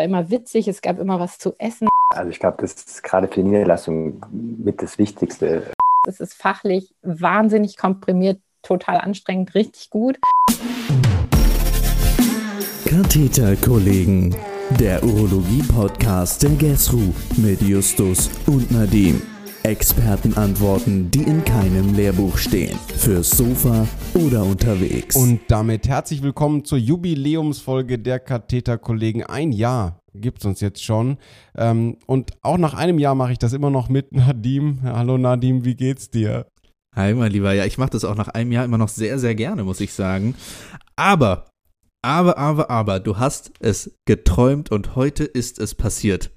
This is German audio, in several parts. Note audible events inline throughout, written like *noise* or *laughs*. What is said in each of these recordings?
war immer witzig, es gab immer was zu essen. Also ich glaube, das ist gerade für die Niederlassung mit das Wichtigste. Es ist fachlich wahnsinnig komprimiert, total anstrengend, richtig gut. Katheterkollegen, der Urologie-Podcast der GESRU mit Justus und Nadim. Expertenantworten, die in keinem Lehrbuch stehen. Fürs Sofa oder unterwegs. Und damit herzlich willkommen zur Jubiläumsfolge der Katheterkollegen. Ein Jahr gibt es uns jetzt schon. Ähm, und auch nach einem Jahr mache ich das immer noch mit Nadim. Hallo Nadim, wie geht's dir? Hi, mein Lieber. Ja, ich mache das auch nach einem Jahr immer noch sehr, sehr gerne, muss ich sagen. Aber, aber, aber, aber, du hast es geträumt und heute ist es passiert.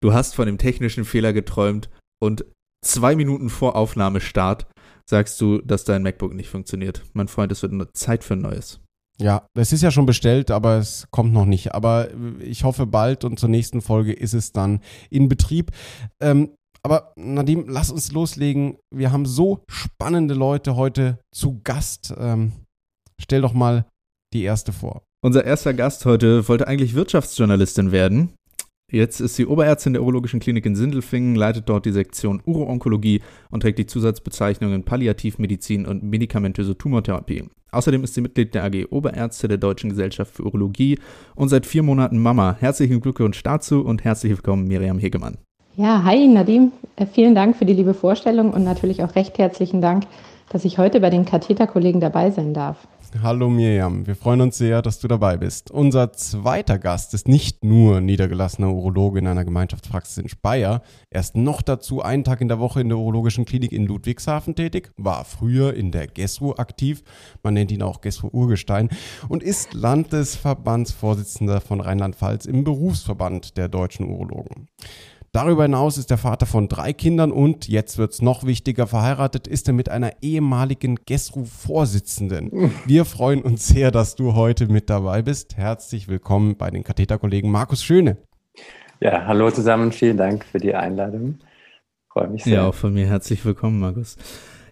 Du hast von dem technischen Fehler geträumt und zwei Minuten vor Aufnahmestart sagst du, dass dein MacBook nicht funktioniert. Mein Freund, es wird eine Zeit für ein neues. Ja, es ist ja schon bestellt, aber es kommt noch nicht. Aber ich hoffe bald und zur nächsten Folge ist es dann in Betrieb. Ähm, aber Nadim, lass uns loslegen. Wir haben so spannende Leute heute zu Gast. Ähm, stell doch mal die erste vor. Unser erster Gast heute wollte eigentlich Wirtschaftsjournalistin werden. Jetzt ist sie Oberärztin der Urologischen Klinik in Sindelfingen, leitet dort die Sektion Uroonkologie und trägt die Zusatzbezeichnungen Palliativmedizin und medikamentöse Tumortherapie. Außerdem ist sie Mitglied der AG Oberärzte der Deutschen Gesellschaft für Urologie und seit vier Monaten Mama. Herzlichen Glückwunsch dazu und herzlich willkommen, Miriam Hegemann. Ja, hi Nadim. Äh, vielen Dank für die liebe Vorstellung und natürlich auch recht herzlichen Dank, dass ich heute bei den Katheterkollegen dabei sein darf. Hallo Mirjam, wir freuen uns sehr, dass du dabei bist. Unser zweiter Gast ist nicht nur niedergelassener Urologe in einer Gemeinschaftspraxis in Speyer. Er ist noch dazu einen Tag in der Woche in der urologischen Klinik in Ludwigshafen tätig, war früher in der GESRU aktiv, man nennt ihn auch GESRU Urgestein, und ist Landesverbandsvorsitzender von Rheinland-Pfalz im Berufsverband der deutschen Urologen. Darüber hinaus ist der Vater von drei Kindern und, jetzt wird es noch wichtiger, verheiratet ist er mit einer ehemaligen GESRU-Vorsitzenden. Wir freuen uns sehr, dass du heute mit dabei bist. Herzlich willkommen bei den Katheterkollegen Markus Schöne. Ja, hallo zusammen, vielen Dank für die Einladung. Freue mich sehr. Ja, auch von mir herzlich willkommen, Markus.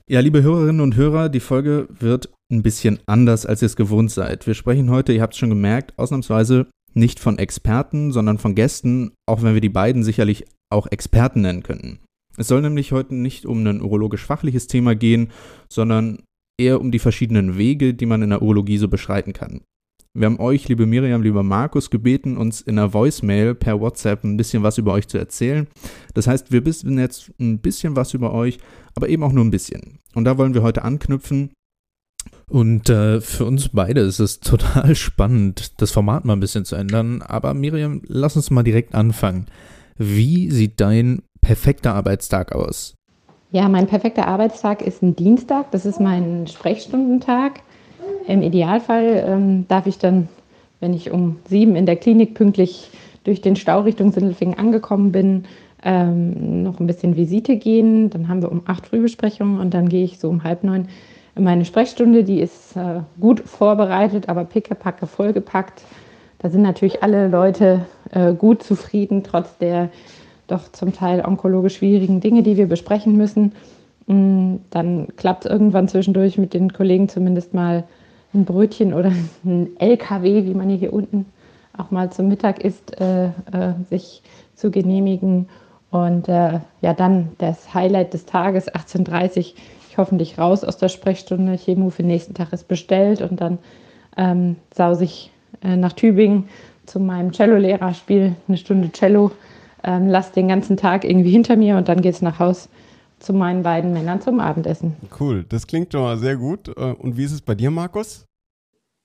Ja, liebe Hörerinnen und Hörer, die Folge wird ein bisschen anders, als ihr es gewohnt seid. Wir sprechen heute, ihr habt es schon gemerkt, ausnahmsweise nicht von Experten, sondern von Gästen, auch wenn wir die beiden sicherlich auch Experten nennen könnten. Es soll nämlich heute nicht um ein urologisch-fachliches Thema gehen, sondern eher um die verschiedenen Wege, die man in der Urologie so beschreiten kann. Wir haben euch, liebe Miriam, lieber Markus, gebeten, uns in einer Voicemail per WhatsApp ein bisschen was über euch zu erzählen. Das heißt, wir wissen jetzt ein bisschen was über euch, aber eben auch nur ein bisschen. Und da wollen wir heute anknüpfen und äh, für uns beide ist es total spannend, das Format mal ein bisschen zu ändern. Aber Miriam, lass uns mal direkt anfangen. Wie sieht dein perfekter Arbeitstag aus? Ja, mein perfekter Arbeitstag ist ein Dienstag. Das ist mein Sprechstundentag. Im Idealfall ähm, darf ich dann, wenn ich um sieben in der Klinik pünktlich durch den Stau Richtung Sindelfingen angekommen bin, ähm, noch ein bisschen Visite gehen. Dann haben wir um acht Frühbesprechungen und dann gehe ich so um halb neun meine Sprechstunde, die ist äh, gut vorbereitet, aber pickepacke vollgepackt. Da sind natürlich alle Leute äh, gut zufrieden, trotz der doch zum Teil onkologisch schwierigen Dinge, die wir besprechen müssen. Mm, dann klappt es irgendwann zwischendurch mit den Kollegen zumindest mal ein Brötchen oder ein LKW, wie man hier unten auch mal zum Mittag isst, äh, äh, sich zu genehmigen. Und äh, ja, dann das Highlight des Tages, 18.30 Uhr, hoffentlich raus aus der Sprechstunde. Chemo für den nächsten Tag ist bestellt und dann ähm, sause ich äh, nach Tübingen zu meinem Cello-Lehrer, spiele eine Stunde Cello, ähm, lasse den ganzen Tag irgendwie hinter mir und dann geht es nach Haus zu meinen beiden Männern zum Abendessen. Cool, das klingt schon mal sehr gut. Äh, und wie ist es bei dir, Markus?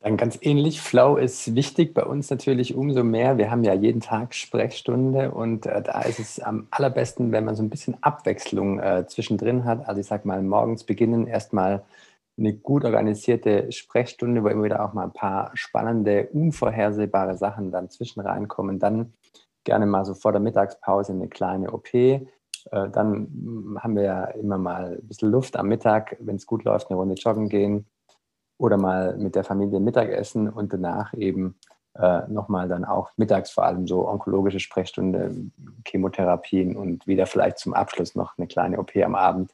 Dann ganz ähnlich. Flow ist wichtig bei uns natürlich umso mehr. Wir haben ja jeden Tag Sprechstunde und äh, da ist es am allerbesten, wenn man so ein bisschen Abwechslung äh, zwischendrin hat. Also ich sage mal, morgens beginnen erstmal eine gut organisierte Sprechstunde, wo immer wieder auch mal ein paar spannende, unvorhersehbare Sachen dann zwischen reinkommen. Dann gerne mal so vor der Mittagspause eine kleine OP. Äh, dann haben wir ja immer mal ein bisschen Luft am Mittag, wenn es gut läuft, eine Runde joggen gehen oder mal mit der Familie Mittagessen und danach eben äh, nochmal dann auch mittags vor allem so onkologische Sprechstunde, Chemotherapien und wieder vielleicht zum Abschluss noch eine kleine OP am Abend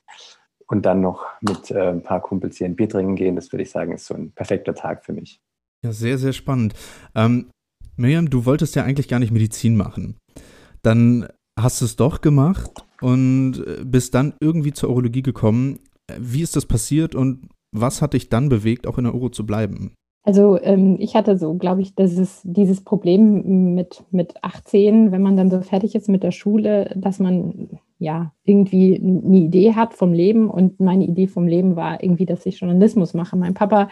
und dann noch mit äh, ein paar Kumpels hier ein Bier trinken gehen. Das würde ich sagen, ist so ein perfekter Tag für mich. Ja, sehr, sehr spannend. Ähm, Miriam, du wolltest ja eigentlich gar nicht Medizin machen. Dann hast du es doch gemacht und äh, bist dann irgendwie zur Urologie gekommen. Wie ist das passiert und was hat dich dann bewegt, auch in der Uro zu bleiben? Also ähm, ich hatte so, glaube ich, dieses, dieses Problem mit, mit 18, wenn man dann so fertig ist mit der Schule, dass man ja irgendwie eine Idee hat vom Leben. Und meine Idee vom Leben war irgendwie, dass ich Journalismus mache. Mein Papa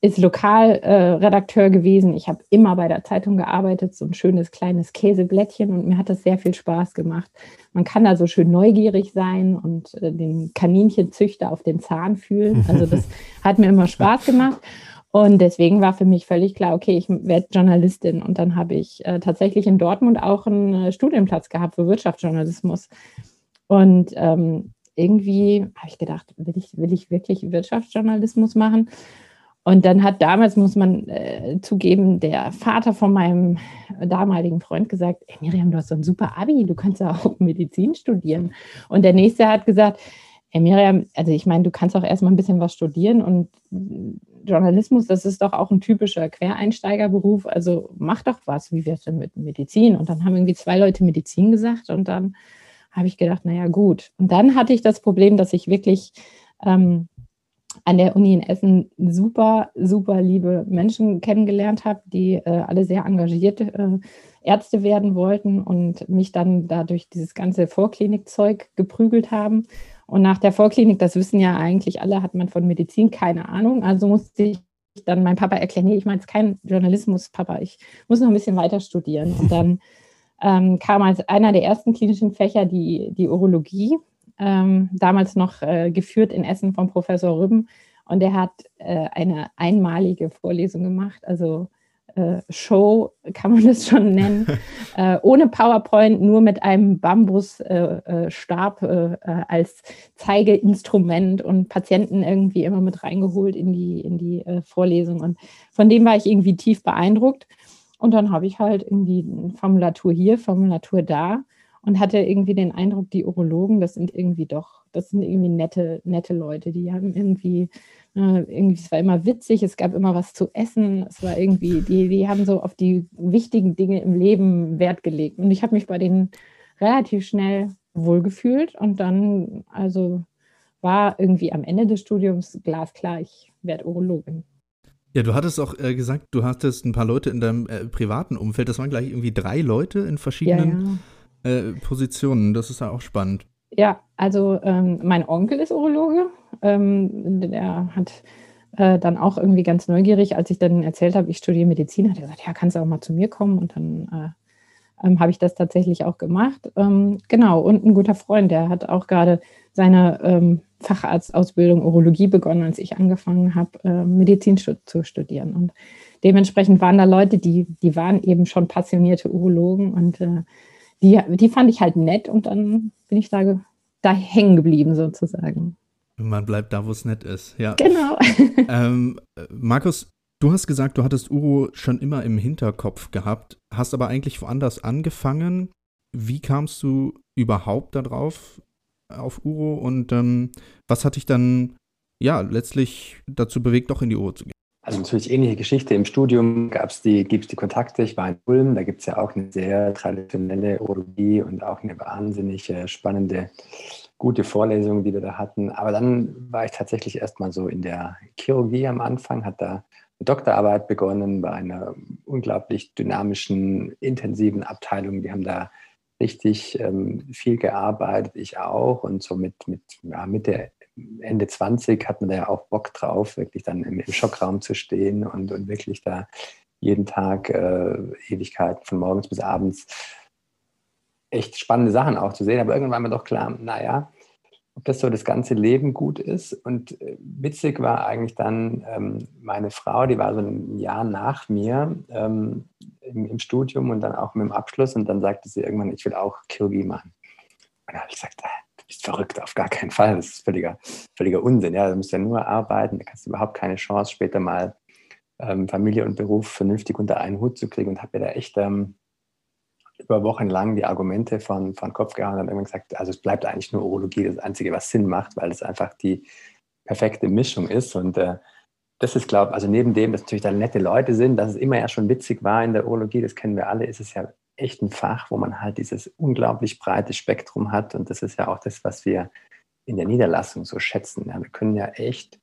ist Lokalredakteur äh, gewesen. Ich habe immer bei der Zeitung gearbeitet, so ein schönes kleines Käseblättchen und mir hat das sehr viel Spaß gemacht. Man kann da so schön neugierig sein und äh, den Kaninchenzüchter auf den Zahn fühlen. *laughs* Also das hat mir immer Spaß gemacht. Und deswegen war für mich völlig klar, okay, ich werde Journalistin. Und dann habe ich äh, tatsächlich in Dortmund auch einen äh, Studienplatz gehabt für Wirtschaftsjournalismus. Und ähm, irgendwie habe ich gedacht, will ich, will ich wirklich Wirtschaftsjournalismus machen? Und dann hat damals, muss man äh, zugeben, der Vater von meinem damaligen Freund gesagt, hey Miriam, du hast so ein super Abi, du kannst ja auch Medizin studieren. Und der nächste hat gesagt, hey Miriam, also ich meine, du kannst auch erstmal ein bisschen was studieren und Journalismus, das ist doch auch ein typischer Quereinsteigerberuf. Also mach doch was. Wie wär's denn mit Medizin? Und dann haben irgendwie zwei Leute Medizin gesagt und dann habe ich gedacht, naja, gut. Und dann hatte ich das Problem, dass ich wirklich ähm, an der Uni in Essen super, super liebe Menschen kennengelernt habe, die äh, alle sehr engagierte äh, Ärzte werden wollten und mich dann dadurch dieses ganze Vorklinikzeug geprügelt haben. Und nach der Vorklinik, das wissen ja eigentlich alle, hat man von Medizin keine Ahnung. Also musste ich dann meinem Papa erklären, nee, ich meine es kein Journalismus, Papa, ich muss noch ein bisschen weiter studieren. Und dann ähm, kam als einer der ersten klinischen Fächer die, die Urologie, ähm, damals noch äh, geführt in Essen von Professor Rübben. Und er hat äh, eine einmalige Vorlesung gemacht, also äh, Show, kann man das schon nennen, *laughs* äh, ohne PowerPoint, nur mit einem Bambusstab äh, äh, als Zeigeinstrument und Patienten irgendwie immer mit reingeholt in die, in die Vorlesung. Und von dem war ich irgendwie tief beeindruckt. Und dann habe ich halt irgendwie eine Formulatur hier, Formulatur da und hatte irgendwie den Eindruck, die Urologen, das sind irgendwie doch, das sind irgendwie nette, nette Leute. Die haben irgendwie äh, irgendwie, es war immer witzig, es gab immer was zu essen, es war irgendwie, die, die haben so auf die wichtigen Dinge im Leben Wert gelegt. Und ich habe mich bei denen relativ schnell wohlgefühlt und dann, also war irgendwie am Ende des Studiums glasklar, ich werde Urologin. Ja, du hattest auch äh, gesagt, du hattest ein paar Leute in deinem äh, privaten Umfeld. Das waren gleich irgendwie drei Leute in verschiedenen ja, ja. Äh, Positionen. Das ist ja auch spannend. Ja, also ähm, mein Onkel ist Urologe. Ähm, der hat äh, dann auch irgendwie ganz neugierig, als ich dann erzählt habe, ich studiere Medizin, hat er gesagt, ja, kannst du auch mal zu mir kommen. Und dann äh, ähm, habe ich das tatsächlich auch gemacht. Ähm, genau, und ein guter Freund, der hat auch gerade seine ähm, Facharztausbildung Urologie begonnen, als ich angefangen habe, äh, Medizin zu studieren. Und dementsprechend waren da Leute, die, die waren eben schon passionierte Urologen und äh, die, die fand ich halt nett und dann bin ich da, da hängen geblieben sozusagen. Man bleibt da, wo es nett ist, ja. Genau. *laughs* ähm, Markus, du hast gesagt, du hattest Uro schon immer im Hinterkopf gehabt, hast aber eigentlich woanders angefangen. Wie kamst du überhaupt darauf, auf Uro und ähm, was hat dich dann ja letztlich dazu bewegt, doch in die Uro zu gehen? Also natürlich ähnliche Geschichte. Im Studium gab es die, die Kontakte. Ich war in Ulm, da gibt es ja auch eine sehr traditionelle Urologie und auch eine wahnsinnig äh, spannende, gute Vorlesung, die wir da hatten. Aber dann war ich tatsächlich erstmal so in der Chirurgie am Anfang, hat da Doktorarbeit begonnen bei einer unglaublich dynamischen, intensiven Abteilung. Die haben da richtig ähm, viel gearbeitet, ich auch. Und so mit, mit ja, Mitte, Ende 20 hat man da ja auch Bock drauf, wirklich dann im, im Schockraum zu stehen und, und wirklich da jeden Tag äh, Ewigkeiten von morgens bis abends echt spannende Sachen auch zu sehen. Aber irgendwann war mir doch klar, naja, ob das so das ganze Leben gut ist. Und äh, witzig war eigentlich dann ähm, meine Frau, die war so ein Jahr nach mir ähm, im, im, Studium und dann auch mit dem Abschluss. Und dann sagte sie irgendwann, ich will auch Chirurgie machen. Und dann habe ich gesagt, ah, bist verrückt, auf gar keinen Fall. Das ist völliger, völliger Unsinn. Ja, du musst ja nur arbeiten, da hast du überhaupt keine Chance, später mal ähm, Familie und Beruf vernünftig unter einen Hut zu kriegen und habe mir da echt ähm, über Wochen lang die Argumente von, von Kopf gehauen und irgendwann gesagt, also es bleibt eigentlich nur Urologie das Einzige, was Sinn macht, weil es einfach die perfekte Mischung ist und äh, das ist, glaube ich, also neben dem, dass natürlich da nette Leute sind, dass es immer ja schon witzig war in der Urologie, das kennen wir alle, ist es ja echt ein Fach, wo man halt dieses unglaublich breite Spektrum hat. Und das ist ja auch das, was wir in der Niederlassung so schätzen. Ja, wir können ja echt,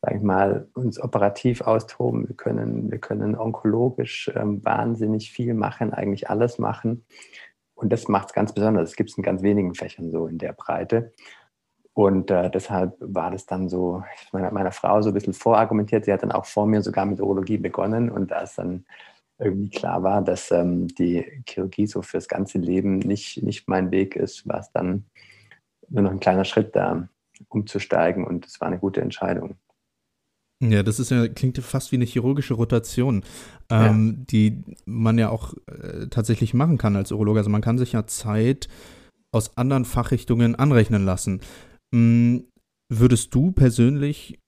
sage ich mal, uns operativ austoben. Wir können, wir können onkologisch ähm, wahnsinnig viel machen, eigentlich alles machen. Und das macht es ganz besonders. Das gibt es in ganz wenigen Fächern so in der Breite. Und äh, deshalb war das dann so, ich meine, meiner Frau so ein bisschen vorargumentiert. Sie hat dann auch vor mir sogar mit Urologie begonnen. Und da es dann irgendwie klar war, dass ähm, die Chirurgie so fürs ganze Leben nicht, nicht mein Weg ist, war es dann nur noch ein kleiner Schritt da, umzusteigen. Und es war eine gute Entscheidung. Ja, das ist ja, klingt fast wie eine chirurgische Rotation, ähm, ja. die man ja auch äh, tatsächlich machen kann als Urologe. Also man kann sich ja Zeit aus anderen Fachrichtungen anrechnen lassen. Hm, würdest du persönlich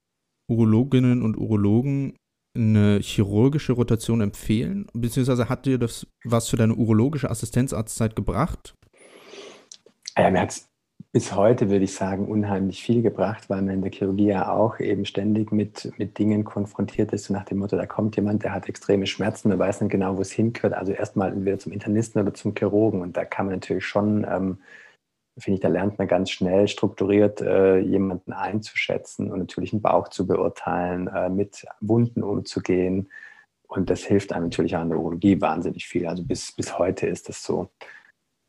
Urologinnen und Urologen eine chirurgische Rotation empfehlen? Beziehungsweise hat dir das was für deine urologische Assistenzarztzeit gebracht? Ja, mir hat es bis heute, würde ich sagen, unheimlich viel gebracht, weil man in der Chirurgie ja auch eben ständig mit, mit Dingen konfrontiert ist, so nach dem Motto, da kommt jemand, der hat extreme Schmerzen, man weiß nicht genau, wo es hingehört. Also erstmal entweder zum Internisten oder zum Chirurgen. Und da kann man natürlich schon ähm, finde ich, da lernt man ganz schnell strukturiert äh, jemanden einzuschätzen und natürlich einen Bauch zu beurteilen, äh, mit Wunden umzugehen. Und das hilft einem natürlich auch in der Urologie wahnsinnig viel. Also bis, bis heute ist das so.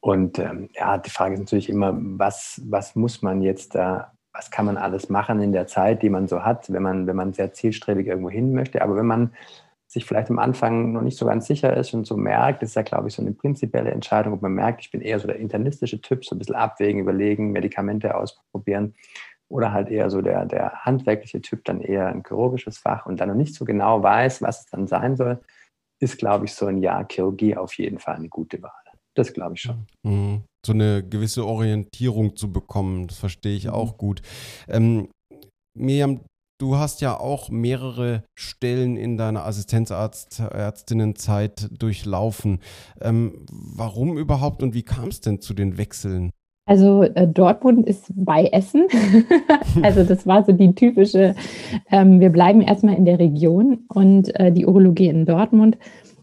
Und ähm, ja, die Frage ist natürlich immer, was, was muss man jetzt da, was kann man alles machen in der Zeit, die man so hat, wenn man, wenn man sehr zielstrebig irgendwo hin möchte. Aber wenn man sich vielleicht am Anfang noch nicht so ganz sicher ist und so merkt, ist ja, glaube ich, so eine prinzipielle Entscheidung, ob man merkt, ich bin eher so der internistische Typ, so ein bisschen abwägen, überlegen, Medikamente ausprobieren oder halt eher so der, der handwerkliche Typ, dann eher ein chirurgisches Fach und dann noch nicht so genau weiß, was es dann sein soll, ist, glaube ich, so ein Jahr Chirurgie auf jeden Fall eine gute Wahl. Das glaube ich schon. Mhm. So eine gewisse Orientierung zu bekommen, das verstehe ich mhm. auch gut. Ähm, Miriam, Du hast ja auch mehrere Stellen in deiner Assistenzärztinnenzeit durchlaufen. Ähm, warum überhaupt und wie kam es denn zu den Wechseln? Also äh, Dortmund ist bei Essen. *laughs* also das war so die typische, ähm, wir bleiben erstmal in der Region und äh, die Urologie in Dortmund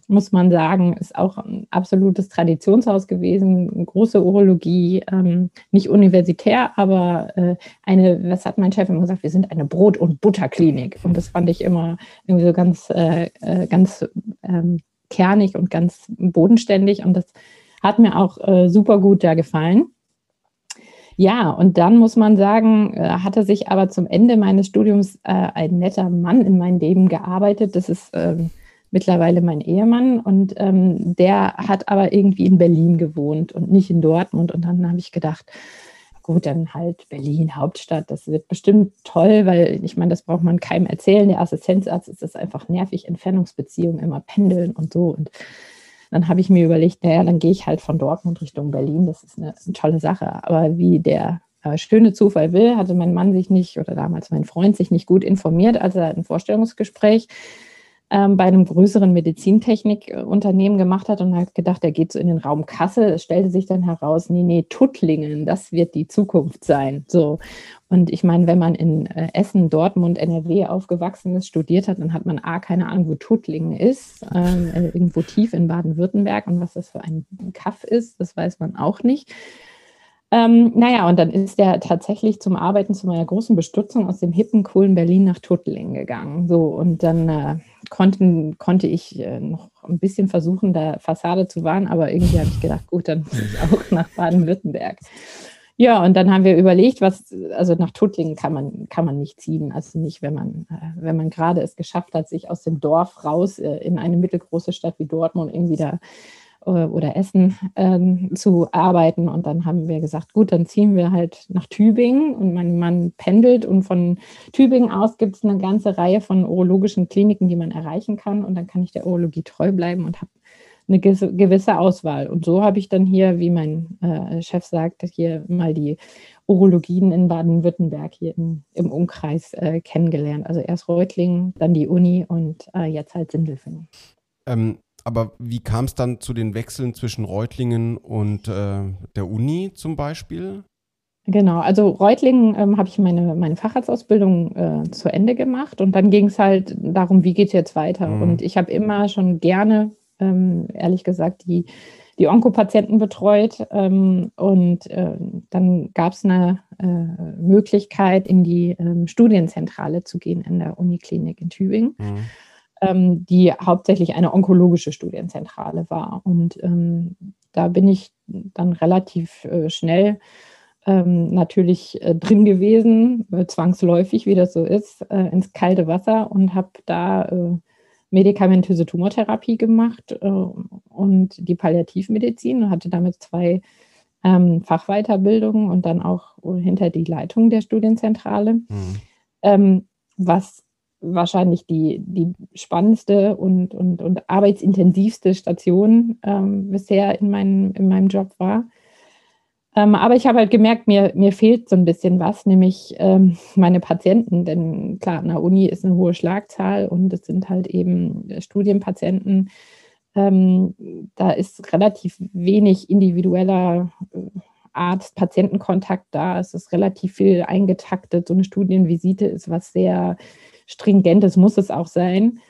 muss man sagen, ist auch ein absolutes Traditionshaus gewesen, große Urologie, ähm, nicht universitär, aber äh, eine, was hat mein Chef immer gesagt, wir sind eine Brot- und Butterklinik. Und das fand ich immer irgendwie so ganz, äh, äh, ganz ähm, kernig und ganz bodenständig. Und das hat mir auch äh, super gut da gefallen. Ja, und dann muss man sagen, äh, hatte sich aber zum Ende meines Studiums äh, ein netter Mann in mein Leben gearbeitet. Das ist ähm, mittlerweile mein Ehemann und ähm, der hat aber irgendwie in Berlin gewohnt und nicht in Dortmund. Und dann habe ich gedacht, gut, dann halt Berlin, Hauptstadt, das wird bestimmt toll, weil ich meine, das braucht man keinem erzählen. Der Assistenzarzt ist das einfach nervig, Entfernungsbeziehungen, immer pendeln und so. Und dann habe ich mir überlegt, naja, dann gehe ich halt von Dortmund Richtung Berlin. Das ist eine, eine tolle Sache. Aber wie der äh, schöne Zufall will, hatte mein Mann sich nicht oder damals mein Freund sich nicht gut informiert, als er ein Vorstellungsgespräch ähm, bei einem größeren Medizintechnikunternehmen gemacht hat und hat gedacht, er geht so in den Raum Kassel. Es stellte sich dann heraus, nee, nee, Tuttlingen, das wird die Zukunft sein. So. Und ich meine, wenn man in äh, Essen, Dortmund, NRW aufgewachsen ist, studiert hat, dann hat man A, keine Ahnung, wo Tuttlingen ist, ähm, äh, irgendwo tief in Baden-Württemberg und was das für ein Kaff ist, das weiß man auch nicht. Ähm, naja, und dann ist er tatsächlich zum Arbeiten zu meiner großen Bestürzung aus dem hippen, coolen Berlin nach Tuttlingen gegangen. So, und dann äh, konnten, konnte ich äh, noch ein bisschen versuchen, da Fassade zu wahren, aber irgendwie habe ich gedacht, gut, dann muss ich auch *laughs* nach Baden-Württemberg. Ja, und dann haben wir überlegt, was, also nach Tuttlingen kann man, kann man nicht ziehen. Also nicht, wenn man, äh, wenn man gerade es geschafft hat, sich aus dem Dorf raus äh, in eine mittelgroße Stadt wie Dortmund irgendwie da oder Essen ähm, zu arbeiten. Und dann haben wir gesagt, gut, dann ziehen wir halt nach Tübingen und mein Mann pendelt und von Tübingen aus gibt es eine ganze Reihe von urologischen Kliniken, die man erreichen kann. Und dann kann ich der Urologie treu bleiben und habe eine gewisse Auswahl. Und so habe ich dann hier, wie mein äh, Chef sagt, hier mal die Urologien in Baden-Württemberg hier im, im Umkreis äh, kennengelernt. Also erst Reutlingen, dann die Uni und äh, jetzt halt Sindelfingen. Ähm, aber wie kam es dann zu den Wechseln zwischen Reutlingen und äh, der Uni zum Beispiel? Genau, also Reutlingen ähm, habe ich meine, meine Facharztausbildung äh, zu Ende gemacht und dann ging es halt darum, wie geht es jetzt weiter. Mhm. Und ich habe immer schon gerne, ähm, ehrlich gesagt, die, die Onkopatienten betreut. Ähm, und äh, dann gab es eine äh, Möglichkeit, in die ähm, Studienzentrale zu gehen in der Uniklinik in Tübingen. Mhm. Ähm, die hauptsächlich eine onkologische Studienzentrale war. Und ähm, da bin ich dann relativ äh, schnell ähm, natürlich äh, drin gewesen, äh, zwangsläufig, wie das so ist, äh, ins kalte Wasser und habe da äh, medikamentöse Tumortherapie gemacht äh, und die Palliativmedizin und hatte damit zwei ähm, Fachweiterbildungen und dann auch hinter die Leitung der Studienzentrale, mhm. ähm, was wahrscheinlich die, die spannendste und, und, und arbeitsintensivste Station ähm, bisher in, mein, in meinem Job war. Ähm, aber ich habe halt gemerkt, mir, mir fehlt so ein bisschen was, nämlich ähm, meine Patienten. Denn klar, an der Uni ist eine hohe Schlagzahl und es sind halt eben Studienpatienten. Ähm, da ist relativ wenig individueller äh, Arzt-Patientenkontakt da. Es ist relativ viel eingetaktet. So eine Studienvisite ist was sehr Stringentes, muss es auch sein.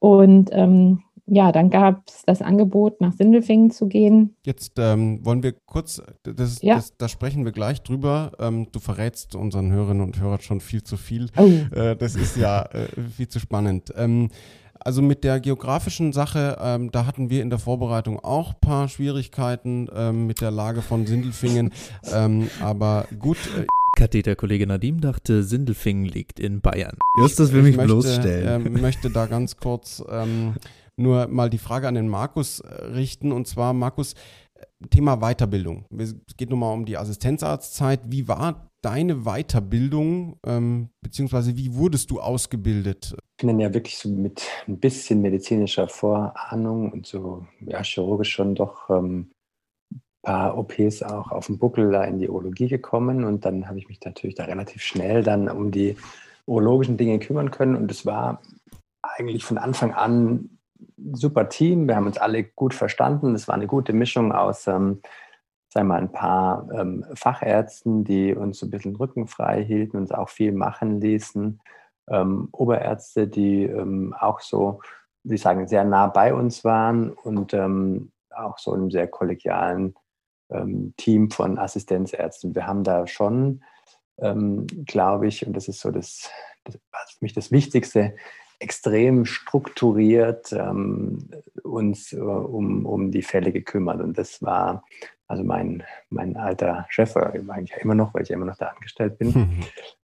Und ähm, ja, dann gab es das Angebot, nach Sindelfingen zu gehen. Jetzt ähm, wollen wir kurz, das, ja. das, da sprechen wir gleich drüber. Ähm, du verrätst unseren Hörerinnen und Hörern schon viel zu viel. Oh. Äh, das ist ja äh, viel zu spannend. Ähm, also mit der geografischen Sache, ähm, da hatten wir in der Vorbereitung auch ein paar Schwierigkeiten ähm, mit der Lage von Sindelfingen. Ähm, aber gut. Äh, Katheterkollege Nadim dachte, Sindelfingen liegt in Bayern. Justus will mich möchte, bloßstellen. Ich möchte da ganz kurz ähm, nur mal die Frage an den Markus äh, richten. Und zwar, Markus, äh, Thema Weiterbildung. Es geht nun mal um die Assistenzarztzeit. Wie war deine Weiterbildung, ähm, beziehungsweise wie wurdest du ausgebildet? Ich bin dann ja wirklich so mit ein bisschen medizinischer Vorahnung und so ja, chirurgisch schon doch ähm, paar OPs auch auf dem Buckel da in die Urologie gekommen und dann habe ich mich natürlich da relativ schnell dann um die urologischen Dinge kümmern können und es war eigentlich von Anfang an super Team. Wir haben uns alle gut verstanden. Es war eine gute Mischung aus, ähm, sagen wir mal, ein paar ähm, Fachärzten, die uns so ein bisschen Rücken frei hielten, uns auch viel machen ließen. Ähm, Oberärzte, die ähm, auch so, wie ich sagen, sehr nah bei uns waren und ähm, auch so einem sehr kollegialen ähm, Team von Assistenzärzten. Wir haben da schon, glaube ich, und das ist so das, das für mich das Wichtigste, extrem strukturiert ähm, uns äh, um, um die Fälle gekümmert. Und das war also mein, mein alter Chef, eigentlich immer noch, weil ich ja immer noch da angestellt bin, mhm.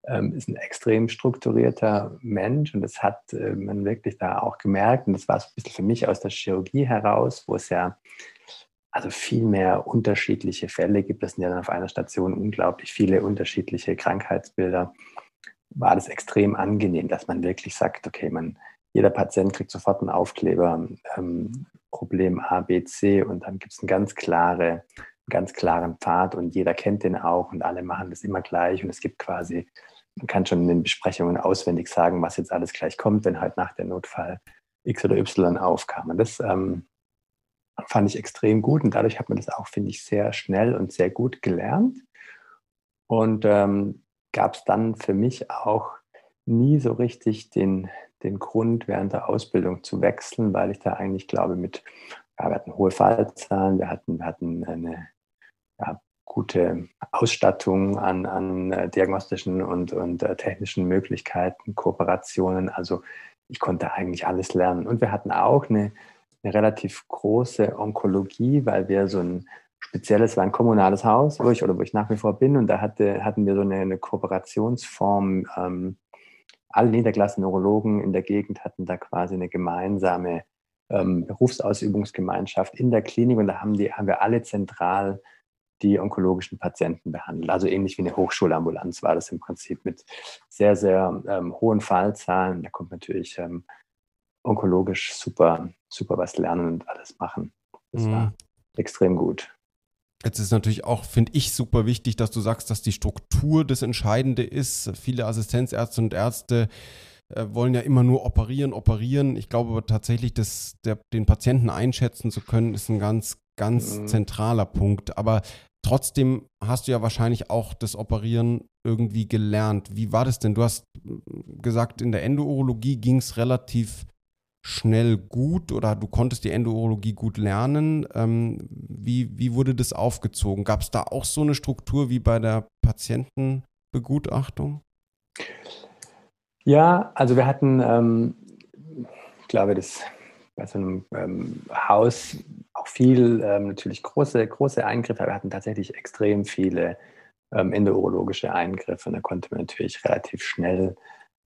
ähm, ist ein extrem strukturierter Mensch und das hat äh, man wirklich da auch gemerkt. Und das war so ein bisschen für mich aus der Chirurgie heraus, wo es ja also viel mehr unterschiedliche Fälle gibt. Es ja dann auf einer Station unglaublich viele unterschiedliche Krankheitsbilder war das extrem angenehm, dass man wirklich sagt, okay, man, jeder Patient kriegt sofort einen Aufkleber, ähm, Problem A, B, C und dann gibt es einen ganz, klare, ganz klaren Pfad und jeder kennt den auch und alle machen das immer gleich und es gibt quasi, man kann schon in den Besprechungen auswendig sagen, was jetzt alles gleich kommt, wenn halt nach der Notfall X oder Y aufkam. Und das ähm, fand ich extrem gut und dadurch hat man das auch, finde ich, sehr schnell und sehr gut gelernt. Und ähm, gab es dann für mich auch nie so richtig den, den Grund, während der Ausbildung zu wechseln, weil ich da eigentlich glaube, mit, ja, wir hatten hohe Fallzahlen, wir hatten, wir hatten eine ja, gute Ausstattung an, an äh, diagnostischen und, und äh, technischen Möglichkeiten, Kooperationen. Also ich konnte eigentlich alles lernen. Und wir hatten auch eine, eine relativ große Onkologie, weil wir so ein spezielles, war ein kommunales Haus, wo ich oder wo ich nach wie vor bin. Und da hatte, hatten wir so eine, eine Kooperationsform. Ähm, alle niedergelassenen Neurologen in der Gegend hatten da quasi eine gemeinsame ähm, Berufsausübungsgemeinschaft in der Klinik. Und da haben, die, haben wir alle zentral die onkologischen Patienten behandelt. Also ähnlich wie eine Hochschulambulanz war das im Prinzip mit sehr, sehr ähm, hohen Fallzahlen. Da kommt natürlich ähm, onkologisch super, super was lernen und alles machen. Das mhm. war extrem gut. Jetzt ist natürlich auch, finde ich, super wichtig, dass du sagst, dass die Struktur das Entscheidende ist. Viele Assistenzärzte und Ärzte äh, wollen ja immer nur operieren, operieren. Ich glaube aber tatsächlich, dass der, den Patienten einschätzen zu können, ist ein ganz, ganz mhm. zentraler Punkt. Aber Trotzdem hast du ja wahrscheinlich auch das Operieren irgendwie gelernt. Wie war das denn? Du hast gesagt, in der Endourologie ging es relativ schnell gut oder du konntest die Endourologie gut lernen. Ähm, wie, wie wurde das aufgezogen? Gab es da auch so eine Struktur wie bei der Patientenbegutachtung? Ja, also wir hatten, ähm, ich glaube, das bei so einem ähm, Haus auch viel ähm, natürlich große, große Eingriffe. Wir hatten tatsächlich extrem viele ähm, endourologische Eingriffe und da konnte man natürlich relativ schnell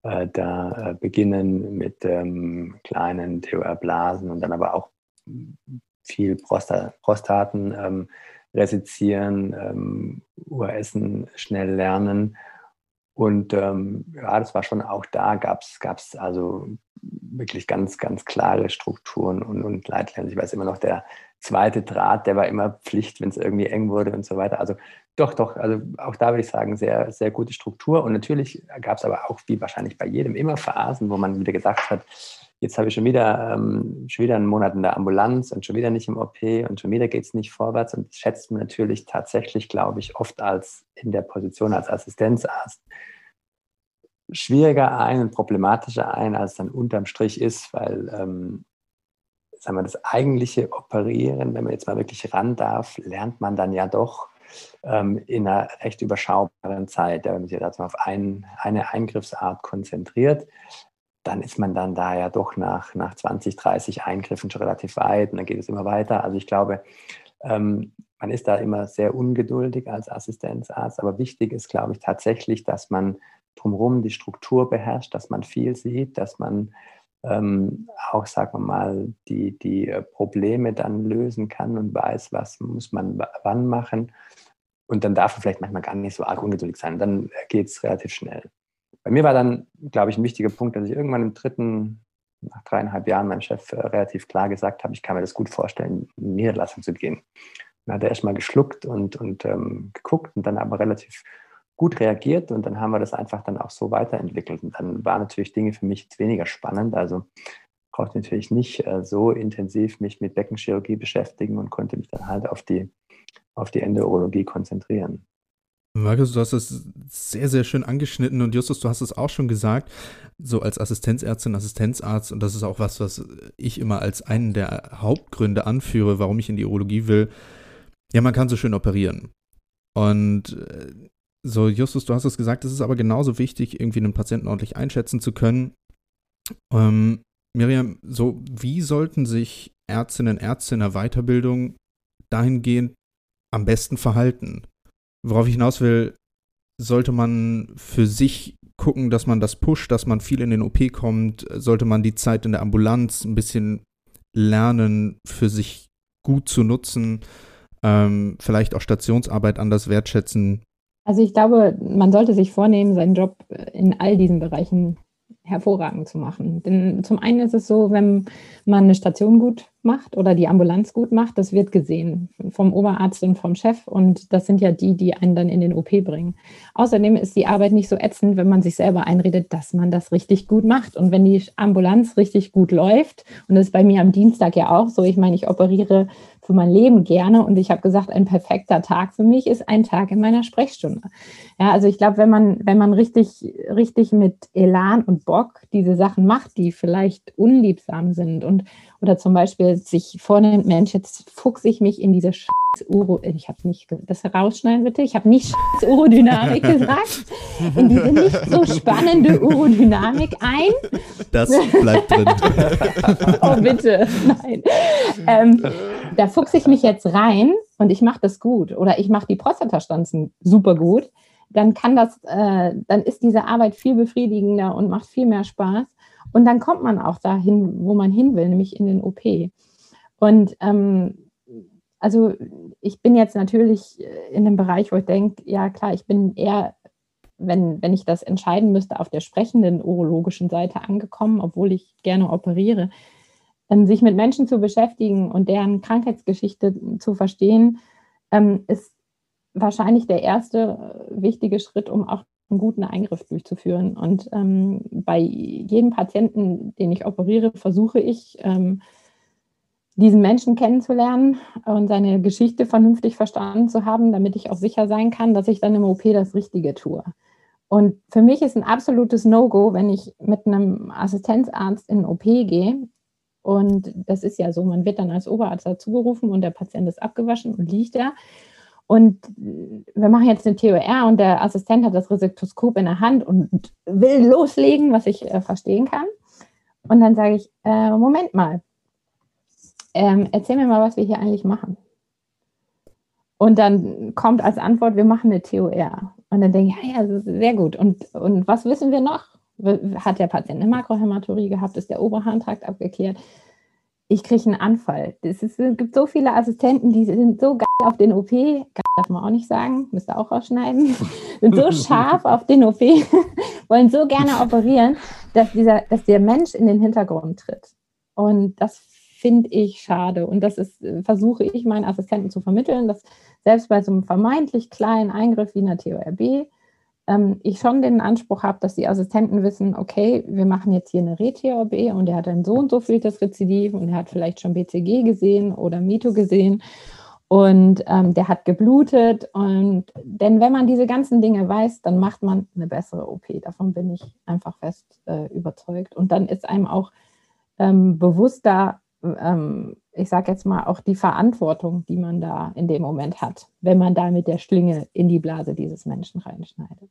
äh, da äh, beginnen mit ähm, kleinen TOR-Blasen und dann aber auch viel Prostat Prostaten ähm, resizieren, ähm, URSen schnell lernen. Und ähm, ja, das war schon auch da, gab es also wirklich ganz, ganz klare Strukturen und, und Leitlinien. Ich weiß immer noch, der zweite Draht, der war immer Pflicht, wenn es irgendwie eng wurde und so weiter. Also doch, doch, also auch da würde ich sagen, sehr, sehr gute Struktur. Und natürlich gab es aber auch, wie wahrscheinlich bei jedem, immer Phasen, wo man wieder gedacht hat, jetzt habe ich schon wieder, ähm, schon wieder einen Monat in der Ambulanz und schon wieder nicht im OP und schon wieder geht es nicht vorwärts. Und das schätzt man natürlich tatsächlich, glaube ich, oft als in der Position als Assistenzarzt schwieriger ein und problematischer ein, als dann unterm Strich ist, weil ähm, sagen wir, das eigentliche Operieren, wenn man jetzt mal wirklich ran darf, lernt man dann ja doch ähm, in einer recht überschaubaren Zeit. Wenn man sich jetzt auf ein, eine Eingriffsart konzentriert, dann ist man dann da ja doch nach, nach 20, 30 Eingriffen schon relativ weit und dann geht es immer weiter. Also ich glaube, ähm, man ist da immer sehr ungeduldig als Assistenzarzt, aber wichtig ist, glaube ich, tatsächlich, dass man drumherum die Struktur beherrscht, dass man viel sieht, dass man ähm, auch, sagen wir mal, die, die äh, Probleme dann lösen kann und weiß, was muss man wann machen. Und dann darf man vielleicht manchmal gar nicht so arg ungeduldig sein. Dann geht es relativ schnell. Bei mir war dann, glaube ich, ein wichtiger Punkt, dass ich irgendwann im dritten, nach dreieinhalb Jahren meinem Chef äh, relativ klar gesagt habe, ich kann mir das gut vorstellen, in Niederlassung zu gehen. Dann hat er erstmal geschluckt und, und ähm, geguckt und dann aber relativ gut reagiert und dann haben wir das einfach dann auch so weiterentwickelt. Und dann waren natürlich Dinge für mich jetzt weniger spannend. Also brauchte natürlich nicht äh, so intensiv mich mit Beckenchirurgie beschäftigen und konnte mich dann halt auf die, auf die Endourologie konzentrieren. Markus, du hast es sehr, sehr schön angeschnitten und Justus, du hast es auch schon gesagt, so als Assistenzärztin, Assistenzarzt und das ist auch was, was ich immer als einen der Hauptgründe anführe, warum ich in die Urologie will. Ja, man kann so schön operieren. Und äh, so, Justus, du hast es gesagt, es ist aber genauso wichtig, irgendwie einen Patienten ordentlich einschätzen zu können. Ähm, Miriam, so, wie sollten sich Ärztinnen und Ärzte in der Weiterbildung dahingehend am besten verhalten? Worauf ich hinaus will, sollte man für sich gucken, dass man das pusht, dass man viel in den OP kommt, sollte man die Zeit in der Ambulanz ein bisschen lernen, für sich gut zu nutzen, ähm, vielleicht auch Stationsarbeit anders wertschätzen. Also ich glaube, man sollte sich vornehmen, seinen Job in all diesen Bereichen hervorragend zu machen. Denn zum einen ist es so, wenn man eine Station gut macht oder die Ambulanz gut macht, das wird gesehen vom Oberarzt und vom Chef und das sind ja die, die einen dann in den OP bringen. Außerdem ist die Arbeit nicht so ätzend, wenn man sich selber einredet, dass man das richtig gut macht und wenn die Ambulanz richtig gut läuft und das ist bei mir am Dienstag ja auch so, ich meine, ich operiere für mein Leben gerne. Und ich habe gesagt, ein perfekter Tag für mich ist ein Tag in meiner Sprechstunde. Ja, also ich glaube, wenn man, wenn man richtig, richtig mit Elan und Bock diese Sachen macht, die vielleicht unliebsam sind und oder zum Beispiel sich vornimmt, Mensch, jetzt fuchse ich mich in diese Scheiß Uro, ich habe nicht, das rausschneiden bitte, ich habe nicht Scheiß Urodynamik *laughs* gesagt, in diese nicht so spannende Urodynamik ein. Das bleibt drin. *laughs* oh bitte, nein. Ähm, da fuchse ich mich jetzt rein und ich mache das gut oder ich mache die Prostatastanzen super gut, dann kann das, äh, dann ist diese Arbeit viel befriedigender und macht viel mehr Spaß. Und dann kommt man auch dahin, wo man hin will, nämlich in den OP. Und ähm, also ich bin jetzt natürlich in einem Bereich, wo ich denke, ja klar, ich bin eher, wenn, wenn ich das entscheiden müsste, auf der sprechenden urologischen Seite angekommen, obwohl ich gerne operiere. Ähm, sich mit Menschen zu beschäftigen und deren Krankheitsgeschichte zu verstehen, ähm, ist wahrscheinlich der erste äh, wichtige Schritt, um auch einen guten Eingriff durchzuführen. Und ähm, bei jedem Patienten, den ich operiere, versuche ich, ähm, diesen Menschen kennenzulernen und seine Geschichte vernünftig verstanden zu haben, damit ich auch sicher sein kann, dass ich dann im OP das Richtige tue. Und für mich ist ein absolutes No-Go, wenn ich mit einem Assistenzarzt in den OP gehe. Und das ist ja so, man wird dann als Oberarzt dazugerufen und der Patient ist abgewaschen und liegt da. Und wir machen jetzt eine TOR und der Assistent hat das Resektoskop in der Hand und will loslegen, was ich äh, verstehen kann. Und dann sage ich, äh, Moment mal, ähm, erzähl mir mal, was wir hier eigentlich machen. Und dann kommt als Antwort, wir machen eine TOR. Und dann denke ich, ja, ja, sehr gut. Und, und was wissen wir noch? Hat der Patient eine Makrohämaturie gehabt? Ist der Oberharntrakt abgeklärt? Ich kriege einen Anfall. Es, gibt so viele Assistenten, die sind so geil auf den OP, geil darf man auch nicht sagen, müsste auch rausschneiden, *laughs* sind so scharf auf den OP, *laughs* wollen so gerne operieren, dass, dieser, dass der Mensch in den Hintergrund tritt. Und das finde ich schade. Und das ist, versuche ich meinen Assistenten zu vermitteln, dass selbst bei so einem vermeintlich kleinen Eingriff wie einer TORB ähm, ich schon den Anspruch habe, dass die Assistenten wissen, okay, wir machen jetzt hier eine Re-TORB und er hat ein so und so viel das Rezidiv und er hat vielleicht schon BCG gesehen oder Mito gesehen und ähm, der hat geblutet. Und denn wenn man diese ganzen Dinge weiß, dann macht man eine bessere OP. Davon bin ich einfach fest äh, überzeugt. Und dann ist einem auch ähm, bewusster, ähm, ich sage jetzt mal, auch die Verantwortung, die man da in dem Moment hat, wenn man da mit der Schlinge in die Blase dieses Menschen reinschneidet.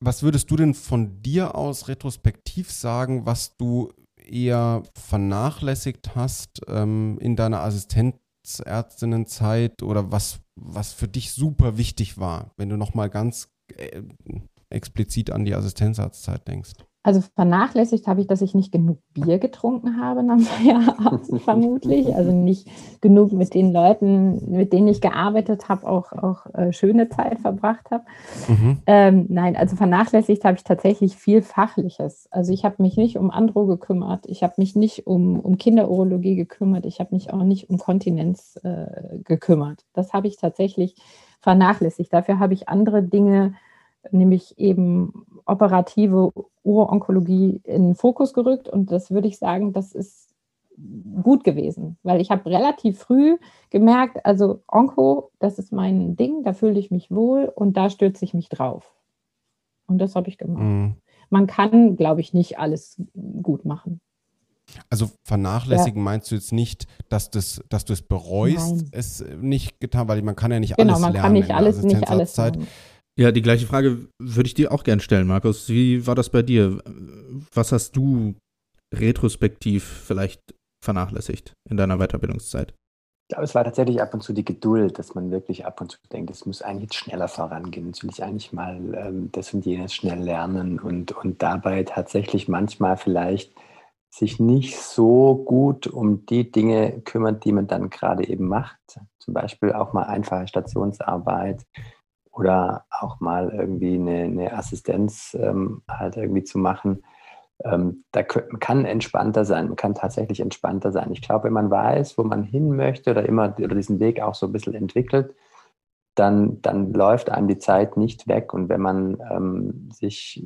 Was würdest du denn von dir aus retrospektiv sagen, was du eher vernachlässigt hast ähm, in deiner Assistenzärztinnenzeit oder was, was für dich super wichtig war, wenn du nochmal ganz äh, explizit an die Assistenzarztzeit denkst? Also vernachlässigt habe ich, dass ich nicht genug Bier getrunken habe nach Feierabend *laughs* vermutlich. Also nicht genug mit den Leuten, mit denen ich gearbeitet habe, auch, auch äh, schöne Zeit verbracht habe. Mhm. Ähm, nein, also vernachlässigt habe ich tatsächlich viel Fachliches. Also ich habe mich nicht um Andro gekümmert, ich habe mich nicht um, um Kinderurologie gekümmert, ich habe mich auch nicht um Kontinenz äh, gekümmert. Das habe ich tatsächlich vernachlässigt. Dafür habe ich andere Dinge nämlich eben operative Uro-Onkologie in den Fokus gerückt. Und das würde ich sagen, das ist gut gewesen, weil ich habe relativ früh gemerkt, also Onko, das ist mein Ding, da fühle ich mich wohl und da stürze ich mich drauf. Und das habe ich gemacht. Mhm. Man kann, glaube ich, nicht alles gut machen. Also vernachlässigen ja. meinst du jetzt nicht, dass, das, dass du es bereust, Nein. es nicht getan, weil man kann ja nicht genau, alles lernen. Genau, man kann nicht alles, nicht alles lernen. Ja, die gleiche Frage würde ich dir auch gerne stellen, Markus. Wie war das bei dir? Was hast du retrospektiv vielleicht vernachlässigt in deiner Weiterbildungszeit? Ich glaube, es war tatsächlich ab und zu die Geduld, dass man wirklich ab und zu denkt, es muss eigentlich jetzt schneller vorangehen. Jetzt will ich eigentlich mal ähm, das und jenes schnell lernen und, und dabei tatsächlich manchmal vielleicht sich nicht so gut um die Dinge kümmert, die man dann gerade eben macht. Zum Beispiel auch mal einfache Stationsarbeit, oder auch mal irgendwie eine, eine Assistenz ähm, halt irgendwie zu machen. Ähm, da kann entspannter sein, man kann tatsächlich entspannter sein. Ich glaube, wenn man weiß, wo man hin möchte oder immer oder diesen Weg auch so ein bisschen entwickelt, dann, dann läuft einem die Zeit nicht weg. Und wenn man ähm, sich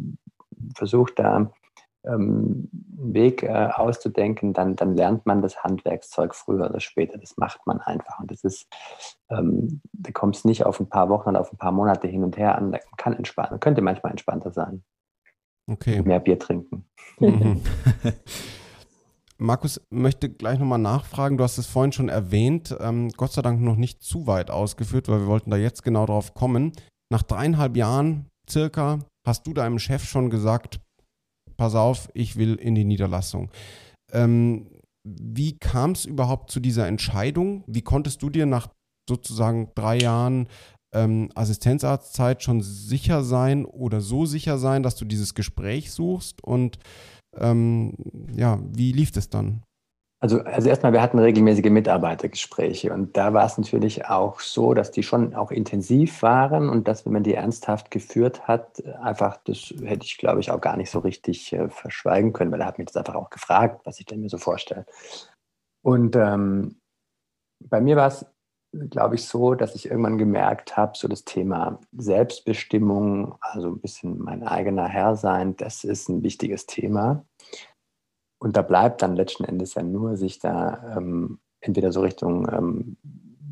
versucht, da ähm, Weg äh, auszudenken, dann, dann lernt man das Handwerkszeug früher oder später. Das macht man einfach. Und das ist, ähm, da kommt es nicht auf ein paar Wochen oder auf ein paar Monate hin und her an. Man kann entspannen, könnte manchmal entspannter sein. Okay. Mehr Bier trinken. Mhm. *laughs* Markus möchte gleich nochmal nachfragen. Du hast es vorhin schon erwähnt, ähm, Gott sei Dank noch nicht zu weit ausgeführt, weil wir wollten da jetzt genau drauf kommen. Nach dreieinhalb Jahren circa hast du deinem Chef schon gesagt, pass auf, ich will in die Niederlassung. Ähm, wie kam es überhaupt zu dieser Entscheidung? Wie konntest du dir nach sozusagen drei Jahren ähm, Assistenzarztzeit schon sicher sein oder so sicher sein, dass du dieses Gespräch suchst? Und ähm, ja, wie lief es dann? Also, also erstmal, wir hatten regelmäßige Mitarbeitergespräche und da war es natürlich auch so, dass die schon auch intensiv waren und dass, wenn man die ernsthaft geführt hat, einfach, das hätte ich, glaube ich, auch gar nicht so richtig äh, verschweigen können, weil er hat mich das einfach auch gefragt, was ich denn mir so vorstelle. Und ähm, bei mir war es, glaube ich, so, dass ich irgendwann gemerkt habe, so das Thema Selbstbestimmung, also ein bisschen mein eigener Herr sein, das ist ein wichtiges Thema. Und da bleibt dann letzten Endes ja nur, sich da ähm, entweder so Richtung ähm,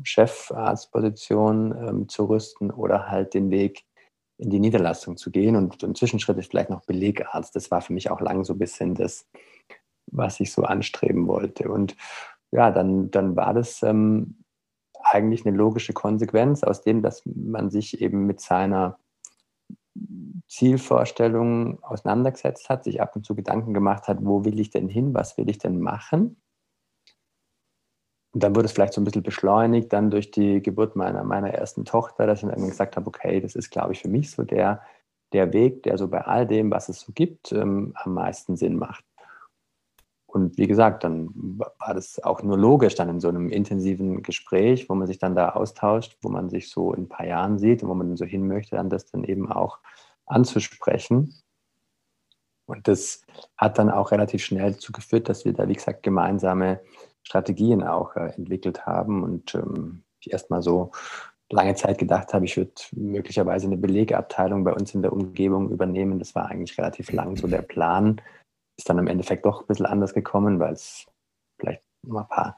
Chefarztposition ähm, zu rüsten oder halt den Weg in die Niederlassung zu gehen. Und ein Zwischenschritt ist vielleicht noch Belegarzt. Das war für mich auch lang so ein bisschen das, was ich so anstreben wollte. Und ja, dann, dann war das ähm, eigentlich eine logische Konsequenz aus dem, dass man sich eben mit seiner Zielvorstellung auseinandergesetzt hat, sich ab und zu Gedanken gemacht hat, wo will ich denn hin, was will ich denn machen und dann wurde es vielleicht so ein bisschen beschleunigt, dann durch die Geburt meiner, meiner ersten Tochter, dass ich dann gesagt habe, okay, das ist, glaube ich, für mich so der, der Weg, der so bei all dem, was es so gibt, ähm, am meisten Sinn macht. Und wie gesagt, dann war das auch nur logisch, dann in so einem intensiven Gespräch, wo man sich dann da austauscht, wo man sich so in ein paar Jahren sieht und wo man dann so hin möchte, dann das dann eben auch anzusprechen. Und das hat dann auch relativ schnell dazu geführt, dass wir da, wie gesagt, gemeinsame Strategien auch äh, entwickelt haben und ähm, ich erstmal so lange Zeit gedacht habe, ich würde möglicherweise eine Belegabteilung bei uns in der Umgebung übernehmen. Das war eigentlich relativ lang so der Plan. Ist dann im Endeffekt doch ein bisschen anders gekommen, weil es vielleicht ein paar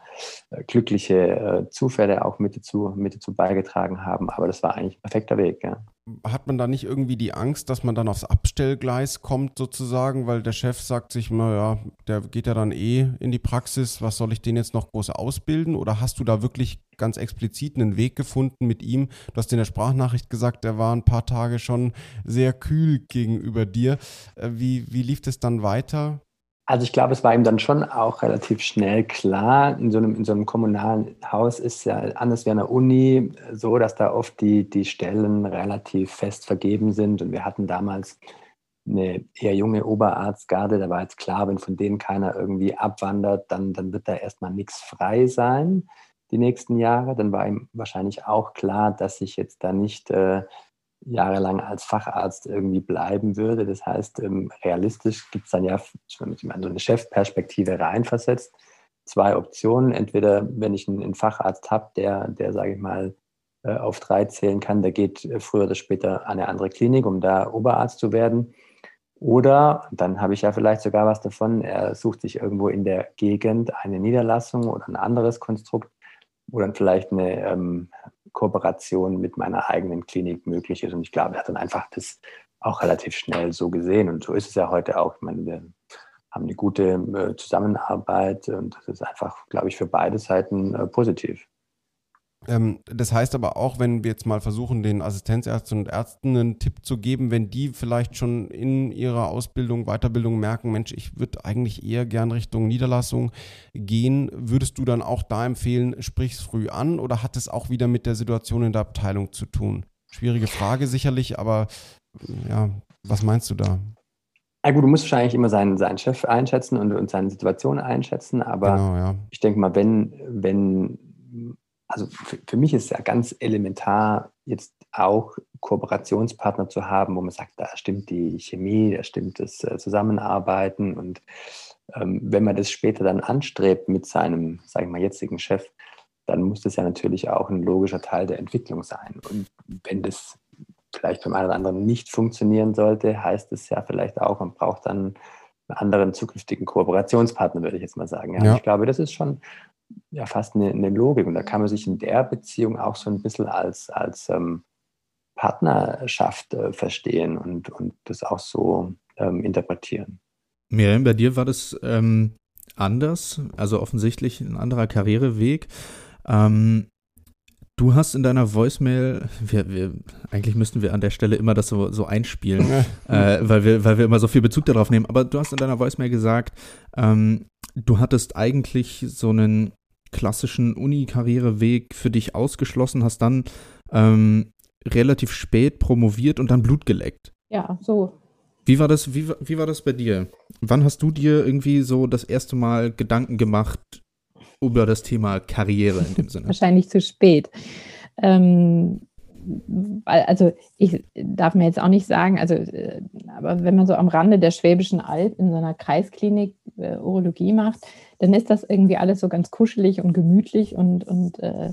äh, glückliche äh, Zufälle auch mit dazu, mit dazu beigetragen haben. Aber das war eigentlich ein perfekter Weg. Ja. Hat man da nicht irgendwie die Angst, dass man dann aufs Abstellgleis kommt sozusagen, weil der Chef sagt sich, naja, der geht ja dann eh in die Praxis, was soll ich den jetzt noch groß ausbilden? Oder hast du da wirklich ganz explizit einen Weg gefunden mit ihm? Du hast in der Sprachnachricht gesagt, er war ein paar Tage schon sehr kühl gegenüber dir. Äh, wie, wie lief es dann weiter? Also ich glaube, es war ihm dann schon auch relativ schnell klar, in so einem, in so einem kommunalen Haus ist ja anders wie an der Uni so, dass da oft die, die Stellen relativ fest vergeben sind. Und wir hatten damals eine eher junge Oberarztgarde, da war jetzt klar, wenn von denen keiner irgendwie abwandert, dann, dann wird da erstmal nichts frei sein die nächsten Jahre. Dann war ihm wahrscheinlich auch klar, dass ich jetzt da nicht äh, jahrelang als Facharzt irgendwie bleiben würde. Das heißt, ähm, realistisch gibt es dann ja, wenn man so eine Chefperspektive reinversetzt, zwei Optionen. Entweder, wenn ich einen, Facharzt habe, der, der sage ich mal, äh, auf drei zählen kann, der geht äh, früher oder später an eine andere Klinik, um da Oberarzt zu werden. Oder, dann habe ich ja vielleicht sogar was davon, er sucht sich irgendwo in der Gegend eine Niederlassung oder ein anderes Konstrukt, dann vielleicht eine ähm, Kooperation mit meiner eigenen Klinik möglich ist. Und ich glaube, er hat dann einfach das auch relativ schnell so gesehen. Und so ist es ja heute auch. Ich meine, wir haben eine gute äh, Zusammenarbeit und das ist einfach, glaube ich, für beide Seiten äh, positiv. Ähm, das heißt aber auch, wenn wir jetzt mal versuchen, den Assistenzärzten und Ärzten einen Tipp zu geben, wenn die vielleicht schon in ihrer Ausbildung, Weiterbildung merken, Mensch, ich würde eigentlich eher gern Richtung Niederlassung gehen, würdest du dann auch da empfehlen, sprich es früh an oder hat es auch wieder mit der Situation in der Abteilung zu tun? Schwierige Frage sicherlich, aber ja, was meinst du da? Ja gut, du musst wahrscheinlich immer seinen, seinen Chef einschätzen und, und seine Situation einschätzen, aber genau, ja. ich denke mal, wenn, wenn also für, für, mich ist es ja ganz elementar, jetzt auch Kooperationspartner zu haben, wo man sagt, da stimmt die Chemie, da stimmt das äh, Zusammenarbeiten. Und ähm, wenn man das später dann anstrebt mit seinem, sage ich mal, jetzigen Chef, dann muss das ja natürlich auch ein logischer Teil der Entwicklung sein. Und wenn das vielleicht beim einen oder anderen nicht funktionieren sollte, heißt es ja vielleicht auch, man braucht dann einen anderen zukünftigen Kooperationspartner, würde ich jetzt mal sagen. Ja, ja. Ich glaube, das ist schon ja fast eine, eine, Logik. Und da kann man sich in der Beziehung auch so ein bisschen als, als ähm, Partnerschaft äh, verstehen und, und das auch so ähm, interpretieren. Miriam, bei dir war das ähm, anders, also offensichtlich ein anderer Karriereweg. Ähm, du hast in deiner Voicemail, wir, wir, eigentlich müssten wir an der Stelle immer das so, so einspielen, äh, weil, wir, weil wir immer so viel Bezug darauf nehmen, aber du hast in deiner Voicemail gesagt, ähm, du hattest eigentlich so einen klassischen Uni-Karriereweg für dich ausgeschlossen, hast dann ähm, relativ spät promoviert und dann Blut geleckt. Ja, so. Wie war das, wie, wie war das bei dir? Wann hast du dir irgendwie so das erste Mal Gedanken gemacht über das Thema Karriere in dem Sinne? *laughs* Wahrscheinlich zu spät. Ähm, also ich darf mir jetzt auch nicht sagen, also äh, aber wenn man so am Rande der Schwäbischen Alb in so einer Kreisklinik äh, Urologie macht, dann ist das irgendwie alles so ganz kuschelig und gemütlich und, und äh,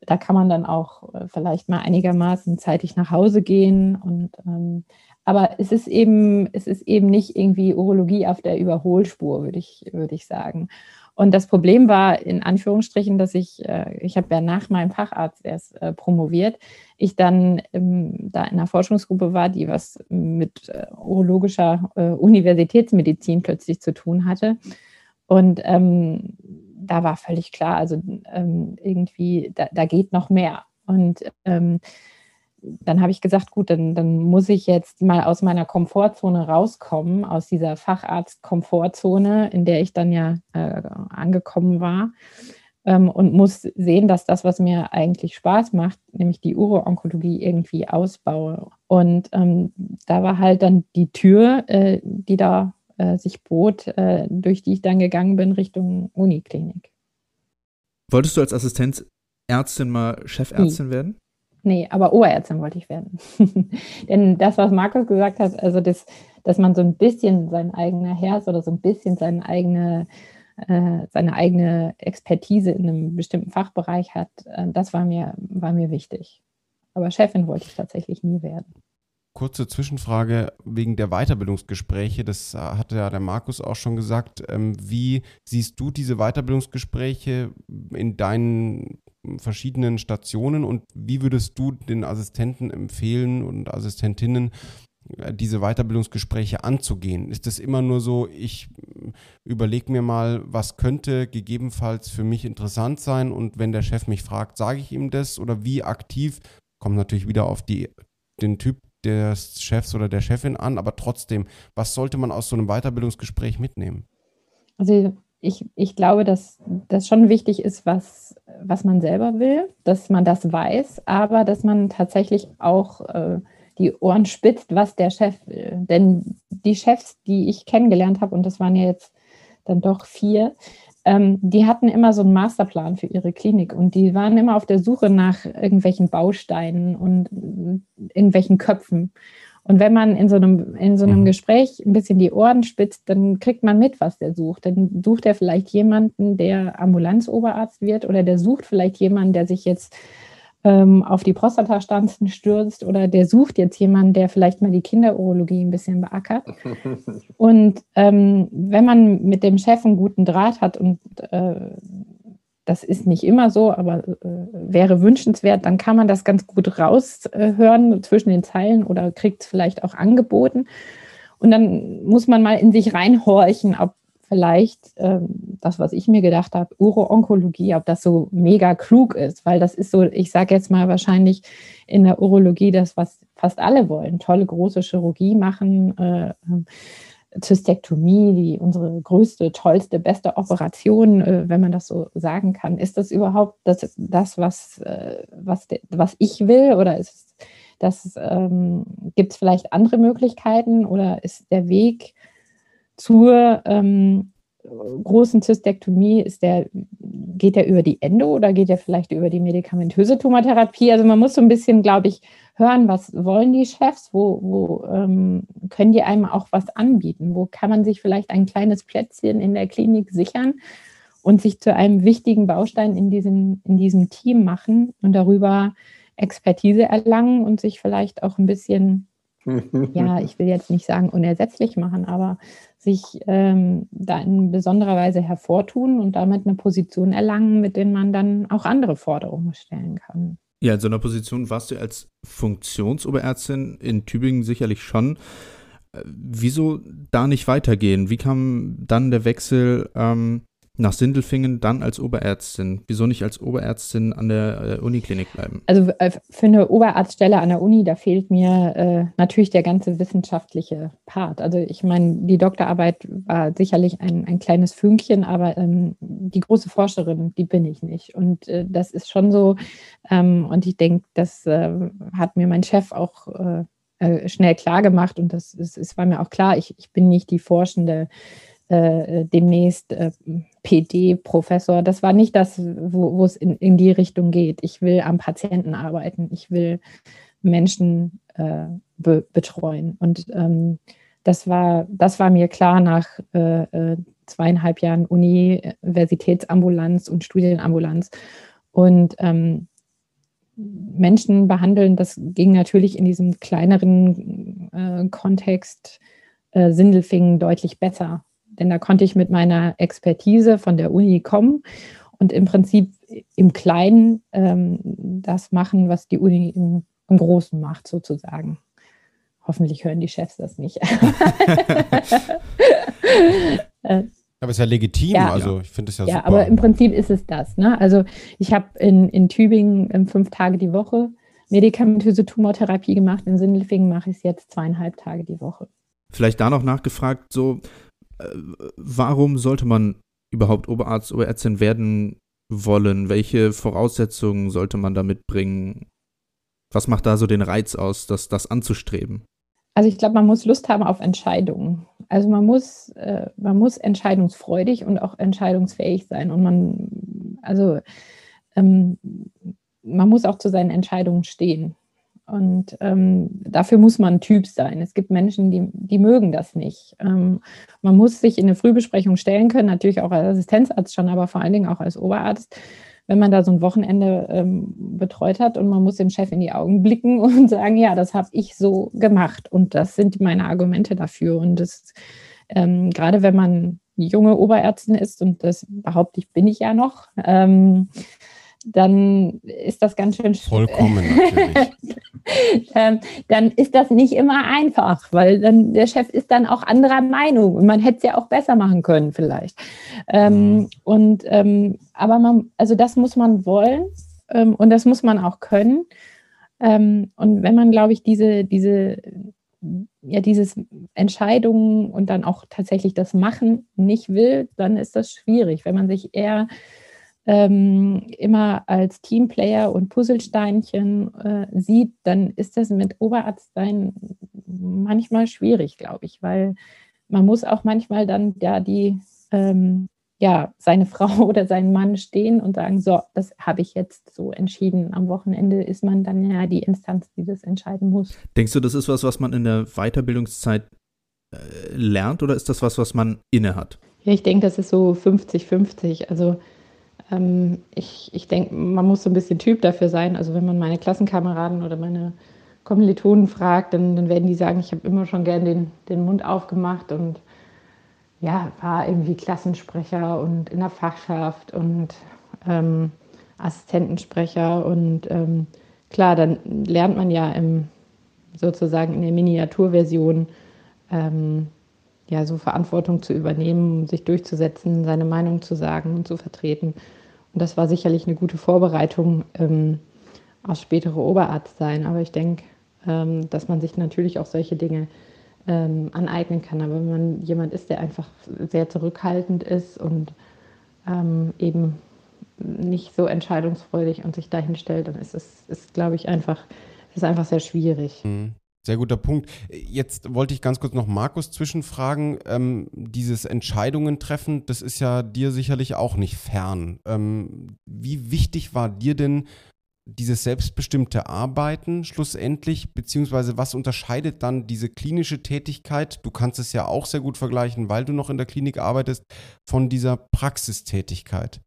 da kann man dann auch äh, vielleicht mal einigermaßen zeitig nach Hause gehen. Und ähm, aber es ist eben, es ist eben nicht irgendwie Urologie auf der Überholspur, würde ich, würde ich sagen. Und das Problem war in Anführungsstrichen, dass ich, äh, ich habe ja nach meinem Facharzt erst äh, promoviert, ich dann ähm, da in einer Forschungsgruppe war, die was mit äh, urologischer äh, Universitätsmedizin plötzlich zu tun hatte. Und ähm, da war völlig klar, also ähm, irgendwie, da, da, geht noch mehr. Und ähm, dann habe ich gesagt, gut, dann, dann muss ich jetzt mal aus meiner Komfortzone rauskommen, aus dieser Facharzt-Komfortzone, in der ich dann ja äh, angekommen war. Ähm, und muss sehen, dass das, was mir eigentlich Spaß macht, nämlich die Uro-Onkologie, irgendwie ausbaue. Und ähm, da war halt dann die Tür, äh, die da äh, sich bot, äh, durch die ich dann gegangen bin Richtung Uniklinik. Wolltest du als Assistenzärztin mal Chefärztin nee. werden? Nee, aber Oberärztin wollte ich werden. *laughs* Denn das, was Markus gesagt hat, also das, dass man so ein bisschen sein eigener ist oder so ein bisschen seine eigene, äh, seine eigene Expertise in einem bestimmten Fachbereich hat, äh, das war mir, war mir wichtig. Aber Chefin wollte ich tatsächlich nie werden kurze Zwischenfrage wegen der Weiterbildungsgespräche. Das hatte ja der Markus auch schon gesagt. Ähm, wie siehst du diese Weiterbildungsgespräche in deinen verschiedenen Stationen und wie würdest du den Assistenten empfehlen und Assistentinnen, äh, diese Weiterbildungsgespräche anzugehen? Ist es immer nur so, ich überlege mir mal, was könnte gegebenenfalls für mich interessant sein und wenn der Chef mich fragt, sage ich ihm das oder wie aktiv, kommt natürlich wieder auf die, den Typ des Chefs oder der Chefin an, aber trotzdem, was sollte man aus so einem Weiterbildungsgespräch mitnehmen? Also ich, ich glaube, dass das schon wichtig ist, was, was man selber will, dass man das weiß, aber dass man tatsächlich auch äh, die Ohren spitzt, was der Chef will. Denn die Chefs, die ich kennengelernt habe, und das waren ja jetzt dann doch vier, ähm, die hatten immer so einen Masterplan für ihre Klinik und die waren immer auf der Suche nach irgendwelchen Bausteinen und irgendwelchen Köpfen. Und wenn man in so einem, in so einem mhm. Gespräch ein bisschen die Ohren spitzt, dann kriegt man mit, was der sucht. Dann sucht er vielleicht jemanden, der Ambulanzoberarzt wird oder der sucht vielleicht jemanden, der sich jetzt ähm, auf die Prostatastanzen stürzt oder der sucht jetzt jemanden, der vielleicht mal die Kinderurologie ein bisschen beackert. *laughs* Und ähm, wenn man mit dem Chef einen guten Draht hat und äh, das ist nicht immer so, aber äh, wäre wünschenswert, dann kann man das ganz gut raushören äh, zwischen den Zeilen oder kriegt es vielleicht auch angeboten. Und dann muss man mal in sich reinhorchen, ob vielleicht ähm, das, was ich mir gedacht habe, Uro-Onkologie, ob das so mega klug ist, weil das ist so, ich sage jetzt mal wahrscheinlich in der Urologie das, was fast alle wollen, tolle große Chirurgie machen, äh, Zystektomie, die unsere größte, tollste, beste Operation, äh, wenn man das so sagen kann. Ist das überhaupt das, das was, äh, was, was ich will oder ist das, ähm, gibt es vielleicht andere Möglichkeiten oder ist der Weg zur ähm, großen Zystektomie, ist der, geht der über die Endo oder geht der vielleicht über die medikamentöse Tumortherapie? Also man muss so ein bisschen, glaube ich, hören, was wollen die Chefs, wo, wo ähm, können die einem auch was anbieten, wo kann man sich vielleicht ein kleines Plätzchen in der Klinik sichern und sich zu einem wichtigen Baustein in diesem, in diesem Team machen und darüber Expertise erlangen und sich vielleicht auch ein bisschen *laughs* ja, ich will jetzt nicht sagen unersetzlich machen, aber sich ähm, da in besonderer Weise hervortun und damit eine Position erlangen, mit denen man dann auch andere Forderungen stellen kann. Ja, in so einer Position warst du als Funktionsoberärztin in Tübingen sicherlich schon. Äh, wieso da nicht weitergehen? Wie kam dann der Wechsel ähm, nach Sindelfingen dann als Oberärztin? Wieso nicht als Oberärztin an der äh, Uniklinik bleiben? Also äh, für eine Oberarztstelle an der Uni, da fehlt mir äh, natürlich der ganze wissenschaftliche Part. Also ich meine, die Doktorarbeit war sicherlich ein, ein kleines Fünkchen, aber ähm, die große Forscherin, die bin ich nicht. Und äh, das ist schon so. Ähm, und ich denke, das äh, hat mir mein Chef auch äh, schnell klar gemacht und das, ist, war mir auch klar, ich, ich bin nicht die Forschende äh, demnächst äh, PD-Professor. Das war nicht das, wo, es in, in die Richtung geht. Ich will am Patienten arbeiten. Ich will Menschen äh, be betreuen. Und ähm, das, war, das war mir klar nach äh, äh, zweieinhalb Jahren Universitätsambulanz und Studienambulanz. Und ähm, Menschen behandeln, das ging natürlich in diesem kleineren äh, Kontext Sindelfingen deutlich besser. Denn da konnte ich mit meiner Expertise von der Uni kommen und im Prinzip im Kleinen ähm, das machen, was die Uni im, im Großen macht, sozusagen. Hoffentlich hören die Chefs das nicht. *laughs* Äh, aber es ist ja legitim, ja, also ich finde es ja, ja super. Ja, aber im Prinzip ist es das. Ne? Also ich habe in, in Tübingen ähm, fünf Tage die Woche medikamentöse Tumortherapie gemacht. In Sindelfingen mache ich es jetzt zweieinhalb Tage die Woche. Vielleicht da noch nachgefragt, so warum sollte man überhaupt Oberarzt, Oberärztin werden wollen? Welche Voraussetzungen sollte man da mitbringen? Was macht da so den Reiz aus, das, das anzustreben? Also ich glaube, man muss Lust haben auf Entscheidungen. Also man muss, äh, man muss entscheidungsfreudig und auch entscheidungsfähig sein. Und man, also ähm, man muss auch zu seinen Entscheidungen stehen. Und ähm, dafür muss man Typ sein. Es gibt Menschen, die, die mögen das nicht. Ähm, man muss sich in eine Frühbesprechung stellen können, natürlich auch als Assistenzarzt schon, aber vor allen Dingen auch als Oberarzt, wenn man da so ein Wochenende ähm, betreut hat und man muss dem Chef in die Augen blicken *laughs* und sagen, ja, das habe ich so gemacht und das sind meine Argumente dafür. Und das ähm, gerade wenn man junge Oberärztin ist, und das behaupte ich, bin ich ja noch, ähm, dann ist das ganz schön Vollkommen *laughs* natürlich. ähm, dann ist das nicht immer einfach, weil dann der Chef ist dann auch anderer Meinung und man hätte es ja auch besser machen können vielleicht. Ähm, mhm. Und ähm, aber man, also das muss man wollen ähm, und das muss man auch können. Ähm, und wenn man, glaube ich, diese, diese, ja, dieses Entscheidungen und dann auch tatsächlich das Machen nicht will, dann ist das schwierig. Wenn man sich eher ähm, immer als Teamplayer und Puzzlesteinchen äh, sieht, dann ist das mit Oberarzt sein manchmal schwierig, glaube ich, weil man muss auch manchmal dann ja die ähm, ja seine *laughs* Frau oder seinen Mann stehen und sagen, so, das habe ich jetzt so entschieden. Am Wochenende ist man dann ja die Instanz, die das entscheiden muss. Denkst du, das ist was, was man in der Weiterbildungszeit äh, lernt oder ist das was, was man inne hat? Ja, ich denke, das ist so 50-50. Also ähm, ich ich denke, man muss so ein bisschen Typ dafür sein. Also wenn man meine Klassenkameraden oder meine Kommilitonen fragt, dann, dann werden die sagen, ich habe immer schon gern den, den Mund aufgemacht und ja, war irgendwie Klassensprecher und in der Fachschaft und ähm, Assistentensprecher. Und ähm, klar, dann lernt man ja im, sozusagen in der Miniaturversion ähm, ja, so Verantwortung zu übernehmen, sich durchzusetzen, seine Meinung zu sagen und zu vertreten. Und das war sicherlich eine gute Vorbereitung ähm, aus spätere Oberarzt sein. Aber ich denke, ähm, dass man sich natürlich auch solche Dinge ähm, aneignen kann. Aber wenn man jemand ist, der einfach sehr zurückhaltend ist und ähm, eben nicht so entscheidungsfreudig und sich dahin stellt, dann ist es, ist, glaube ich, einfach, ist einfach sehr schwierig. Mhm. Sehr guter Punkt. Jetzt wollte ich ganz kurz noch Markus zwischenfragen. Ähm, dieses Entscheidungen treffen, das ist ja dir sicherlich auch nicht fern. Ähm, wie wichtig war dir denn dieses selbstbestimmte Arbeiten schlussendlich, beziehungsweise was unterscheidet dann diese klinische Tätigkeit, du kannst es ja auch sehr gut vergleichen, weil du noch in der Klinik arbeitest, von dieser Praxistätigkeit?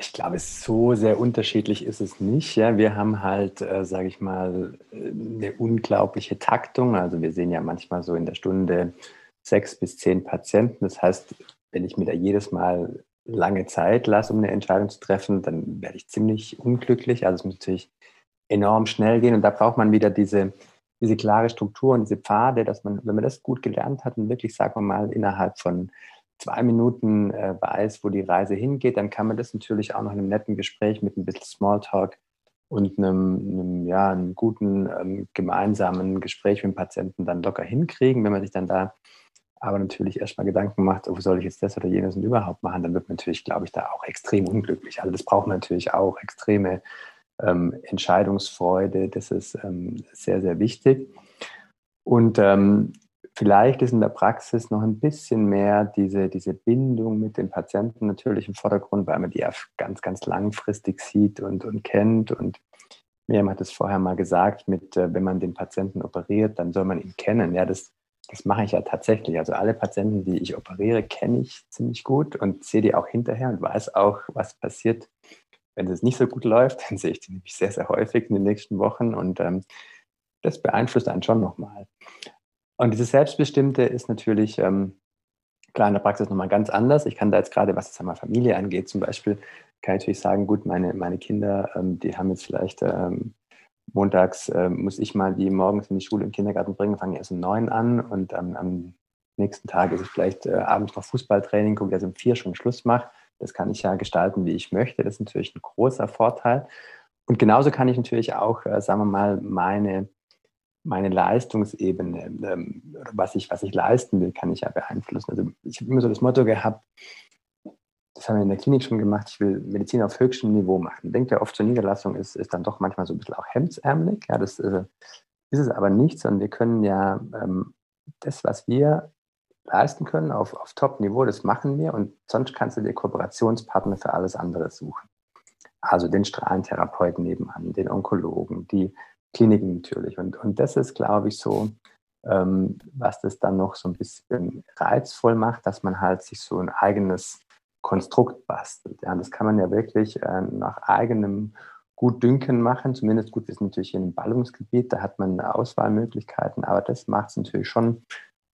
Ich glaube, so sehr unterschiedlich ist es nicht. Ja, wir haben halt, äh, sage ich mal, eine unglaubliche Taktung. Also wir sehen ja manchmal so in der Stunde sechs bis zehn Patienten. Das heißt, wenn ich mir da jedes Mal lange Zeit lasse, um eine Entscheidung zu treffen, dann werde ich ziemlich unglücklich. Also es muss natürlich enorm schnell gehen und da braucht man wieder diese, diese klare Struktur und diese Pfade, dass man, wenn man das gut gelernt hat und wirklich, sagen wir mal, innerhalb von zwei Minuten äh, weiß, wo die Reise hingeht, dann kann man das natürlich auch noch in einem netten Gespräch mit ein bisschen Smalltalk und einem, einem ja, einem guten ähm, gemeinsamen Gespräch mit dem Patienten dann locker hinkriegen. Wenn man sich dann da aber natürlich erstmal Gedanken macht, oh, soll ich jetzt das oder jenes und überhaupt machen, dann wird man natürlich, glaube ich, da auch extrem unglücklich. Also das braucht man natürlich auch, extreme ähm, Entscheidungsfreude, das ist ähm, sehr, sehr wichtig. Und ähm, Vielleicht ist in der Praxis noch ein bisschen mehr diese, diese Bindung mit den Patienten natürlich im Vordergrund, weil man die ja ganz, ganz langfristig sieht und, und kennt. Und Miriam hat es vorher mal gesagt, mit, äh, wenn man den Patienten operiert, dann soll man ihn kennen. Ja, das, das mache ich ja tatsächlich. Also alle Patienten, die ich operiere, kenne ich ziemlich gut und sehe die auch hinterher und weiß auch, was passiert, wenn es nicht so gut läuft, *laughs* dann sehe ich die nämlich sehr, sehr häufig in den nächsten Wochen und ähm, das beeinflusst einen schon nochmal. Und dieses Selbstbestimmte ist natürlich ähm, klar in der Praxis nochmal ganz anders. Ich kann da jetzt gerade, was jetzt einmal Familie angeht, zum Beispiel, kann ich natürlich sagen, gut, meine, meine Kinder, ähm, die haben jetzt vielleicht ähm, montags, äh, muss ich mal die morgens in die Schule, im Kindergarten bringen, fange erst um neun an und am nächsten Tag ist es vielleicht äh, abends noch Fußballtraining, gucke, dass ich um vier schon Schluss mache. Das kann ich ja gestalten, wie ich möchte. Das ist natürlich ein großer Vorteil. Und genauso kann ich natürlich auch, äh, sagen wir mal, meine, meine Leistungsebene, ähm, was, ich, was ich leisten will, kann ich ja beeinflussen. Also ich habe immer so das Motto gehabt, das haben wir in der Klinik schon gemacht, ich will Medizin auf höchstem Niveau machen. Denkt ja oft zur Niederlassung ist, ist dann doch manchmal so ein bisschen auch hemdsärmelig. Ja, das äh, ist es aber nicht, sondern wir können ja ähm, das, was wir leisten können auf, auf Top-Niveau, das machen wir und sonst kannst du dir Kooperationspartner für alles andere suchen. Also den Strahlentherapeuten nebenan, den Onkologen, die Kliniken natürlich. Und, und das ist, glaube ich, so, ähm, was das dann noch so ein bisschen reizvoll macht, dass man halt sich so ein eigenes Konstrukt bastelt. Ja, das kann man ja wirklich äh, nach eigenem Gutdünken machen. Zumindest gut, sind natürlich in einem Ballungsgebiet, da hat man Auswahlmöglichkeiten, aber das macht es natürlich schon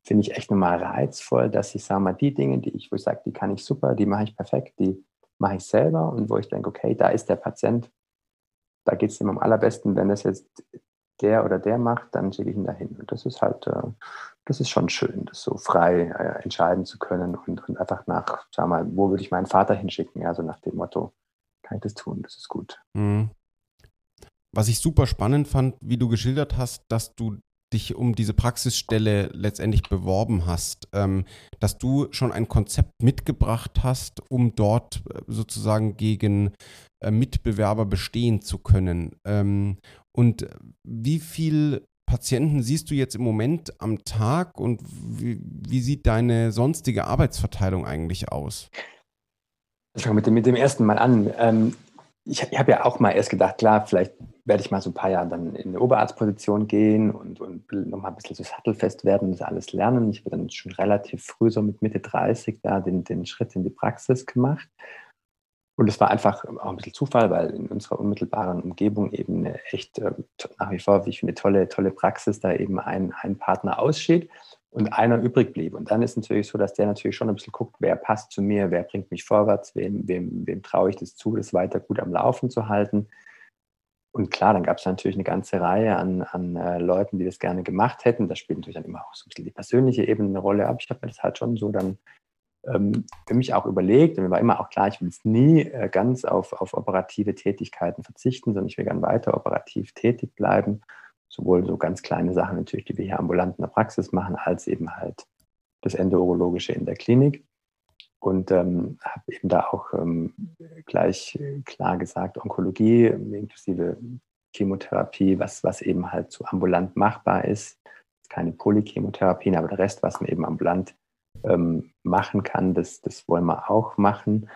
finde ich echt nochmal reizvoll, dass ich sage mal, die Dinge, die ich, wo ich sage, die kann ich super, die mache ich perfekt, die mache ich selber und wo ich denke, okay, da ist der Patient, da geht es ihm am allerbesten, wenn das jetzt der oder der macht, dann schicke ich ihn dahin. Und das ist halt, äh, das ist schon schön, das so frei äh, entscheiden zu können und, und einfach nach, sag mal, wo würde ich meinen Vater hinschicken? Ja, so nach dem Motto, kann ich das tun, das ist gut. Mhm. Was ich super spannend fand, wie du geschildert hast, dass du dich um diese Praxisstelle letztendlich beworben hast, ähm, dass du schon ein Konzept mitgebracht hast, um dort äh, sozusagen gegen äh, Mitbewerber bestehen zu können. Ähm, und wie viele Patienten siehst du jetzt im Moment am Tag und wie, wie sieht deine sonstige Arbeitsverteilung eigentlich aus? Ich fange mit dem, mit dem ersten Mal an. Ähm, ich, ich habe ja auch mal erst gedacht, klar, vielleicht werde ich mal so ein paar Jahre dann in eine Oberarztposition gehen und, und nochmal ein bisschen so sattelfest werden das alles lernen. Ich habe dann schon relativ früh, so mit Mitte 30, da den, den Schritt in die Praxis gemacht. Und es war einfach auch ein bisschen Zufall, weil in unserer unmittelbaren Umgebung eben eine echt äh, nach wie vor, wie ich finde, tolle, tolle Praxis da eben ein, ein Partner ausschied und einer übrig blieb. Und dann ist es natürlich so, dass der natürlich schon ein bisschen guckt, wer passt zu mir, wer bringt mich vorwärts, wem, wem, wem traue ich das zu, das weiter gut am Laufen zu halten. Und klar, dann gab es natürlich eine ganze Reihe an, an äh, Leuten, die das gerne gemacht hätten. Da spielt natürlich dann immer auch so ein bisschen die persönliche Ebene eine Rolle. Aber ich habe mir das halt schon so dann ähm, für mich auch überlegt. Und mir war immer auch klar, ich will jetzt nie äh, ganz auf, auf operative Tätigkeiten verzichten, sondern ich will gerne weiter operativ tätig bleiben sowohl so ganz kleine Sachen natürlich, die wir hier ambulant in der Praxis machen, als eben halt das Endourologische in der Klinik. Und ähm, habe eben da auch ähm, gleich klar gesagt, Onkologie inklusive Chemotherapie, was, was eben halt so ambulant machbar ist. Keine Polychemotherapien, aber der Rest, was man eben ambulant ähm, machen kann, das, das wollen wir auch machen.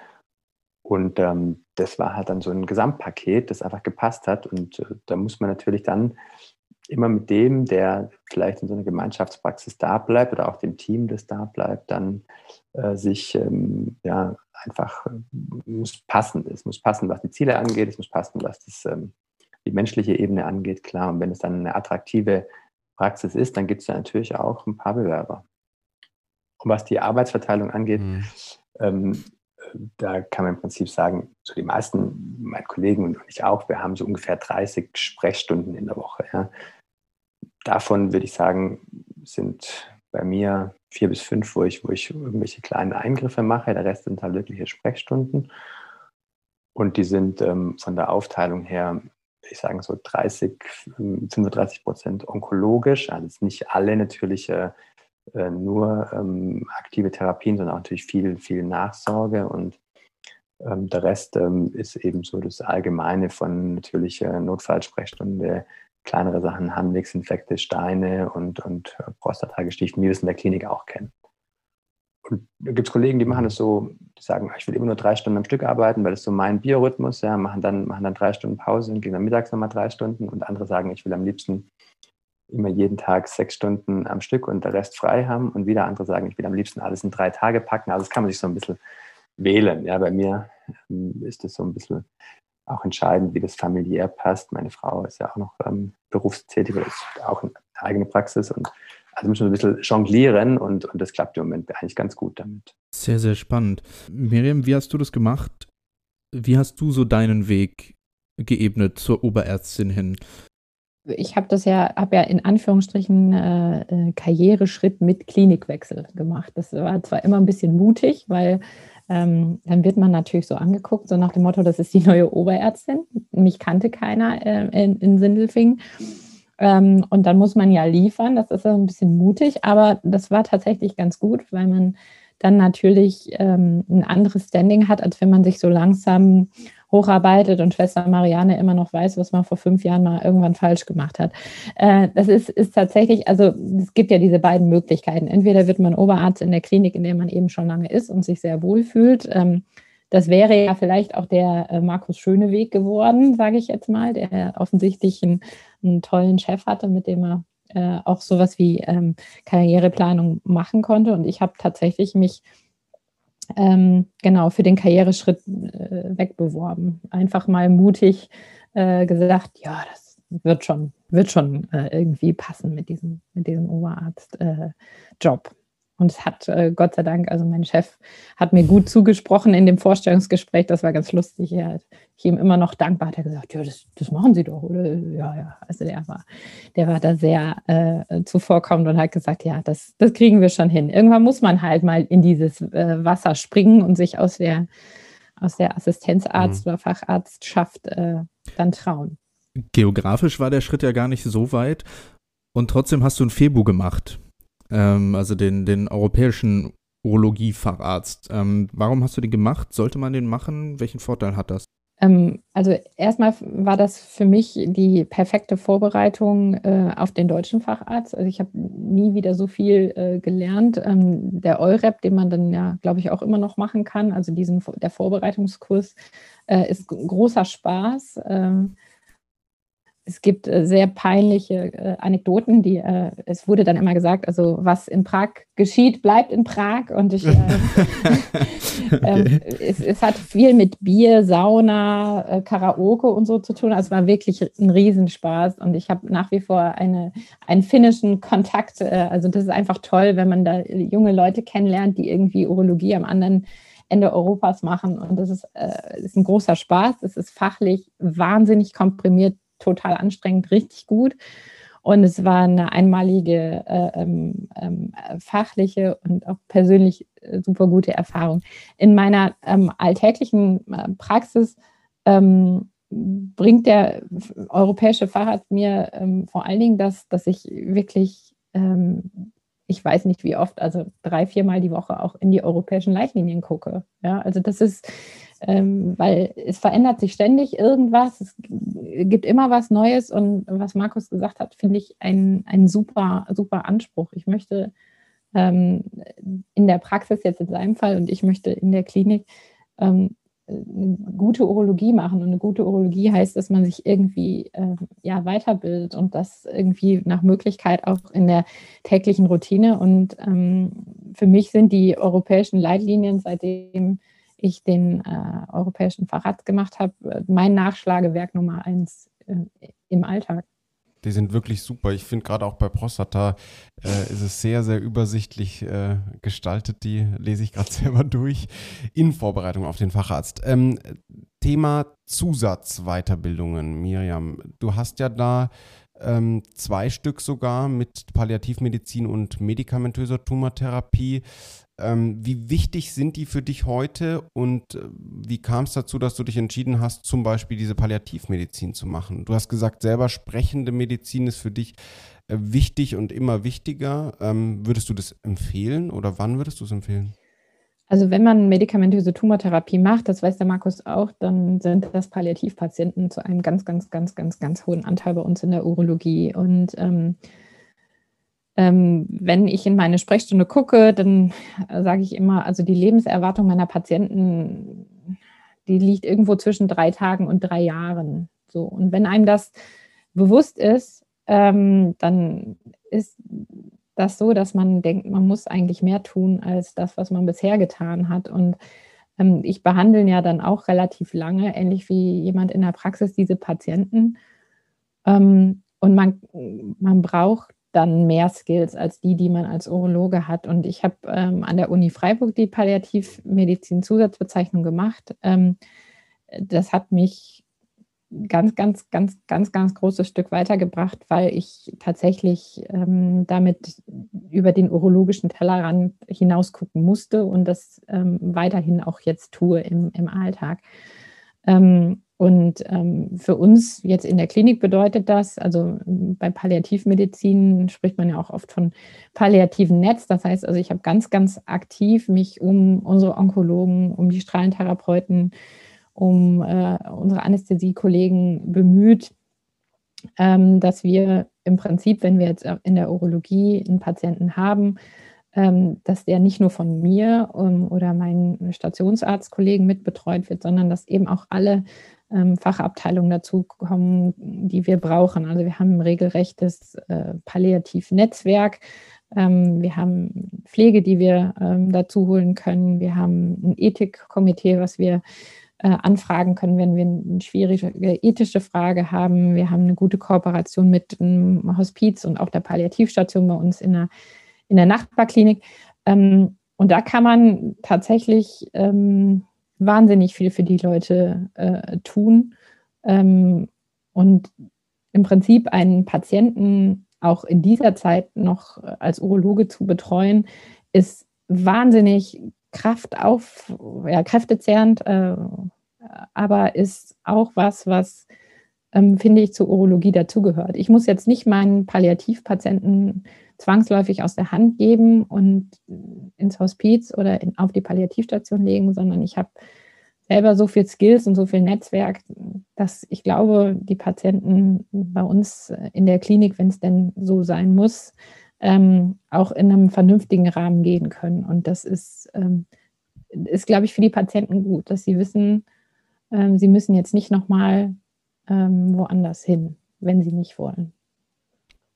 Und ähm, das war halt dann so ein Gesamtpaket, das einfach gepasst hat. Und äh, da muss man natürlich dann immer mit dem, der vielleicht in so einer Gemeinschaftspraxis da bleibt oder auch dem Team, das da bleibt, dann äh, sich ähm, ja einfach äh, muss passen. Es muss passen, was die Ziele angeht, es muss passen, was das, ähm, die menschliche Ebene angeht, klar. Und wenn es dann eine attraktive Praxis ist, dann gibt es ja natürlich auch ein paar Bewerber. Und was die Arbeitsverteilung angeht, mhm. ähm, da kann man im Prinzip sagen, so die meisten, meine Kollegen und ich auch, wir haben so ungefähr 30 Sprechstunden in der Woche. Ja. Davon würde ich sagen, sind bei mir vier bis fünf, wo ich, wo ich irgendwelche kleinen Eingriffe mache. Der Rest sind halt wirkliche Sprechstunden. Und die sind ähm, von der Aufteilung her, ich sagen, so 30, 35 Prozent onkologisch. Also nicht alle natürlich äh, äh, nur ähm, aktive Therapien, sondern auch natürlich viel, viel Nachsorge. Und ähm, der Rest ähm, ist eben so das Allgemeine von natürlicher Notfallsprechstunde, kleinere Sachen, Harnwegsinfekte, Steine und, und Prostatageschichten, wie wir es in der Klinik auch kennen. Und da gibt es Kollegen, die machen das so, die sagen, ich will immer nur drei Stunden am Stück arbeiten, weil das so mein Biorhythmus, ja, machen dann, machen dann drei Stunden Pause und gehen dann mittags nochmal drei Stunden. Und andere sagen, ich will am liebsten immer jeden Tag sechs Stunden am Stück und der Rest frei haben. Und wieder andere sagen, ich will am liebsten alles in drei Tage packen. Also das kann man sich so ein bisschen wählen. Ja, bei mir ähm, ist das so ein bisschen auch entscheidend, wie das familiär passt. Meine Frau ist ja auch noch ähm, berufstätig oder ist auch eine eigene Praxis und also müssen wir ein bisschen jonglieren und, und das klappt im Moment eigentlich ganz gut damit. Sehr, sehr spannend. Miriam, wie hast du das gemacht? Wie hast du so deinen Weg geebnet zur Oberärztin hin? Ich habe das ja, habe ja in Anführungsstrichen äh, äh, Karriereschritt mit Klinikwechsel gemacht. Das war zwar immer ein bisschen mutig, weil ähm, dann wird man natürlich so angeguckt, so nach dem Motto, das ist die neue Oberärztin. Mich kannte keiner äh, in, in Sindelfingen. Ähm, und dann muss man ja liefern. Das ist ein bisschen mutig, aber das war tatsächlich ganz gut, weil man dann natürlich ähm, ein anderes Standing hat, als wenn man sich so langsam hocharbeitet und Schwester Marianne immer noch weiß, was man vor fünf Jahren mal irgendwann falsch gemacht hat. Äh, das ist, ist tatsächlich, also es gibt ja diese beiden Möglichkeiten. Entweder wird man Oberarzt in der Klinik, in der man eben schon lange ist und sich sehr wohl fühlt. Ähm, das wäre ja vielleicht auch der äh, Markus Schöneweg geworden, sage ich jetzt mal, der offensichtlich einen, einen, tollen Chef hatte, mit dem er äh, auch sowas wie ähm, Karriereplanung machen konnte. Und ich habe tatsächlich mich ähm, genau für den Karriereschritt äh, wegbeworben. Einfach mal mutig äh, gesagt, ja, das wird schon, wird schon äh, irgendwie passen mit diesem, mit diesem Oberarzt-Job. Und es hat äh, Gott sei Dank, also mein Chef hat mir gut zugesprochen in dem Vorstellungsgespräch, das war ganz lustig. Er hat ich ihm immer noch dankbar, hat er gesagt, ja, das, das machen Sie doch, oder? Ja, ja. Also der war, der war da sehr äh, zuvorkommend und hat gesagt, ja, das, das kriegen wir schon hin. Irgendwann muss man halt mal in dieses äh, Wasser springen und sich aus der, aus der Assistenzarzt- mhm. oder Facharztschaft äh, dann trauen. Geografisch war der Schritt ja gar nicht so weit. Und trotzdem hast du ein Febu gemacht ähm, also den, den europäischen Urologie-Facharzt. Ähm, warum hast du den gemacht? Sollte man den machen? Welchen Vorteil hat das? Ähm, also erstmal war das für mich die perfekte Vorbereitung äh, auf den deutschen Facharzt. Also ich habe nie wieder so viel äh, gelernt. Ähm, der EUREP, den man dann ja, glaube ich, auch immer noch machen kann, also diesen der Vorbereitungskurs, äh, ist großer Spaß. Ähm, es gibt äh, sehr peinliche äh, Anekdoten, die äh, es wurde dann immer gesagt, also was in Prag geschieht, bleibt in Prag und ich, äh, *laughs* *laughs* okay. Ähm, es, es, hat viel mit Bier, Sauna, äh, Karaoke und so zu tun. Also es war wirklich ein Riesenspaß und ich habe nach wie vor eine, einen finnischen Kontakt. Äh, also das ist einfach toll, wenn man da junge Leute kennenlernt, die irgendwie Urologie am anderen Ende Europas machen und das ist, ist ein großer Spaß. Es ist fachlich wahnsinnig komprimiert total anstrengend, richtig gut. Und es war eine einmalige äh, ähm, ähm, fachliche und auch persönlich äh, super gute Erfahrung. In meiner ähm, alltäglichen äh, Praxis ähm, bringt der europäische Facharzt mir ähm, vor allen Dingen das, dass ich wirklich, ähm, ich weiß nicht wie oft, also drei, viermal die Woche auch in die europäischen Leitlinien gucke. Ja, also das ist weil es verändert sich ständig irgendwas, es gibt immer was Neues und was Markus gesagt hat, finde ich ein, ein super, super Anspruch. Ich möchte ähm, in der Praxis jetzt in seinem Fall und ich möchte in der Klinik ähm, eine gute Urologie machen. Und eine gute Urologie heißt, dass man sich irgendwie ja, weiterbildet und das irgendwie nach Möglichkeit auch in der täglichen Routine. Und ähm, für mich sind die europäischen Leitlinien, seitdem ich den äh, europäischen Fahrrad gemacht habe, äh, mein Nachschlagewerk Nummer eins äh, im Alltag. Die sind wirklich super. Ich finde gerade auch bei Prostata äh, ist es sehr, sehr übersichtlich äh, gestaltet. Die lese ich gerade *laughs* selber durch in Vorbereitung auf den Facharzt. Ähm, Thema Zusatzweiterbildungen, Miriam. Du hast ja da ähm, zwei Stück sogar mit Palliativmedizin und medikamentöser Tumortherapie. Ähm, wie wichtig sind die für dich heute und äh, wie kam es dazu, dass du dich entschieden hast, zum Beispiel diese Palliativmedizin zu machen? Du hast gesagt, selber sprechende Medizin ist für dich äh, wichtig und immer wichtiger. Ähm, würdest du das empfehlen oder wann würdest du es empfehlen? Also wenn man medikamentöse Tumortherapie macht, das weiß der Markus auch, dann sind das Palliativpatienten zu einem ganz, ganz, ganz, ganz, ganz hohen Anteil bei uns in der Urologie. Und ähm, wenn ich in meine Sprechstunde gucke, dann sage ich immer, also die Lebenserwartung meiner Patienten, die liegt irgendwo zwischen drei Tagen und drei Jahren. So. Und wenn einem das bewusst ist, ähm, dann ist das so, dass man denkt, man muss eigentlich mehr tun als das, was man bisher getan hat. Und ähm, ich behandle ja dann auch relativ lange, ähnlich wie jemand in der Praxis, diese Patienten. Ähm, und man, man braucht dann mehr Skills als die, die man als Urologe hat. Und ich habe ähm, an der Uni Freiburg die Palliativmedizin-Zusatzbezeichnung gemacht. Ähm, das hat mich ganz, ganz, ganz, ganz, ganz großes Stück weitergebracht, weil ich tatsächlich ähm, damit über den urologischen Tellerrand hinaus gucken musste und das ähm, weiterhin auch jetzt tue im, im Alltag. Ähm, und ähm, für uns jetzt in der Klinik bedeutet das, also bei Palliativmedizin spricht man ja auch oft von palliativen Netz. Das heißt also, ich habe ganz, ganz aktiv mich um unsere Onkologen, um die Strahlentherapeuten, um äh, unsere Anästhesiekollegen bemüht, ähm, dass wir im Prinzip, wenn wir jetzt in der Urologie einen Patienten haben, ähm, dass der nicht nur von mir ähm, oder meinen Stationsarztkollegen mitbetreut wird, sondern dass eben auch alle ähm, Fachabteilungen dazukommen, die wir brauchen. Also wir haben ein regelrechtes äh, Palliativnetzwerk. Ähm, wir haben Pflege, die wir ähm, dazu holen können. Wir haben ein Ethikkomitee, was wir äh, anfragen können, wenn wir eine schwierige ethische Frage haben. Wir haben eine gute Kooperation mit dem Hospiz und auch der Palliativstation bei uns in der, in der Nachbarklinik. Ähm, und da kann man tatsächlich ähm, wahnsinnig viel für die Leute äh, tun. Ähm, und im Prinzip einen Patienten auch in dieser Zeit noch als Urologe zu betreuen, ist wahnsinnig Kraft auf, ja, kräftezehrend, äh, aber ist auch was, was, ähm, finde ich, zur Urologie dazugehört. Ich muss jetzt nicht meinen Palliativpatienten zwangsläufig aus der Hand geben und ins Hospiz oder in, auf die Palliativstation legen, sondern ich habe selber so viel Skills und so viel Netzwerk, dass ich glaube, die Patienten bei uns in der Klinik, wenn es denn so sein muss, ähm, auch in einem vernünftigen Rahmen gehen können. Und das ist, ähm, ist glaube ich, für die Patienten gut, dass sie wissen, ähm, sie müssen jetzt nicht nochmal ähm, woanders hin, wenn sie nicht wollen.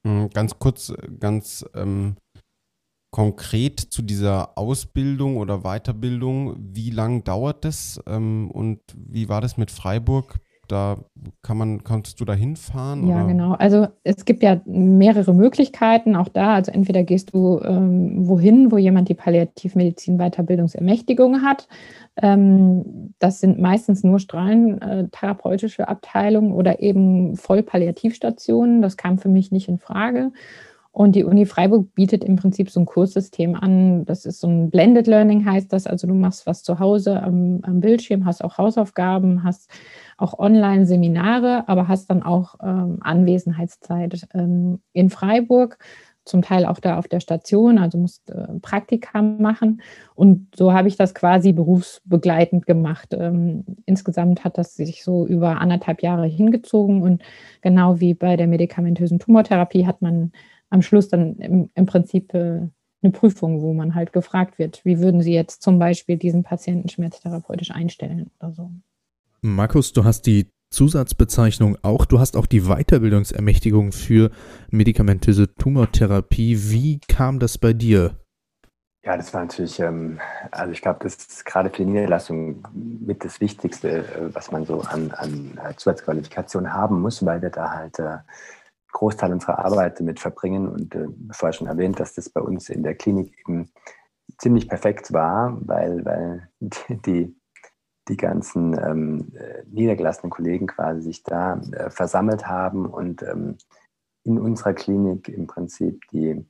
Hm, ganz kurz, ganz ähm, konkret zu dieser Ausbildung oder Weiterbildung. Wie lang dauert das ähm, und wie war das mit Freiburg? Da kann man, kannst du da hinfahren? Ja, oder? genau. Also es gibt ja mehrere Möglichkeiten auch da. Also entweder gehst du ähm, wohin, wo jemand die Palliativmedizin Weiterbildungsermächtigung hat. Ähm, das sind meistens nur strahlentherapeutische Abteilungen oder eben Vollpalliativstationen. Das kam für mich nicht in Frage. Und die Uni Freiburg bietet im Prinzip so ein Kurssystem an. Das ist so ein Blended Learning, heißt das. Also du machst was zu Hause am, am Bildschirm, hast auch Hausaufgaben, hast auch Online-Seminare, aber hast dann auch ähm, Anwesenheitszeit ähm, in Freiburg, zum Teil auch da auf der Station, also musst äh, Praktika machen. Und so habe ich das quasi berufsbegleitend gemacht. Ähm, insgesamt hat das sich so über anderthalb Jahre hingezogen und genau wie bei der medikamentösen Tumortherapie hat man am Schluss dann im, im Prinzip äh, eine Prüfung, wo man halt gefragt wird, wie würden Sie jetzt zum Beispiel diesen Patienten schmerztherapeutisch einstellen oder so. Markus, du hast die Zusatzbezeichnung auch, du hast auch die Weiterbildungsermächtigung für medikamentöse Tumortherapie. Wie kam das bei dir? Ja, das war natürlich, ähm, also ich glaube, das ist gerade für die Niederlassung mit das Wichtigste, äh, was man so an, an äh, Zusatzqualifikation haben muss, weil wir da halt äh, Großteil unserer Arbeit damit verbringen. Und äh, vorher schon erwähnt, dass das bei uns in der Klinik eben ziemlich perfekt war, weil, weil *laughs* die, die ganzen ähm, äh, niedergelassenen Kollegen quasi sich da äh, versammelt haben und ähm, in unserer Klinik im Prinzip die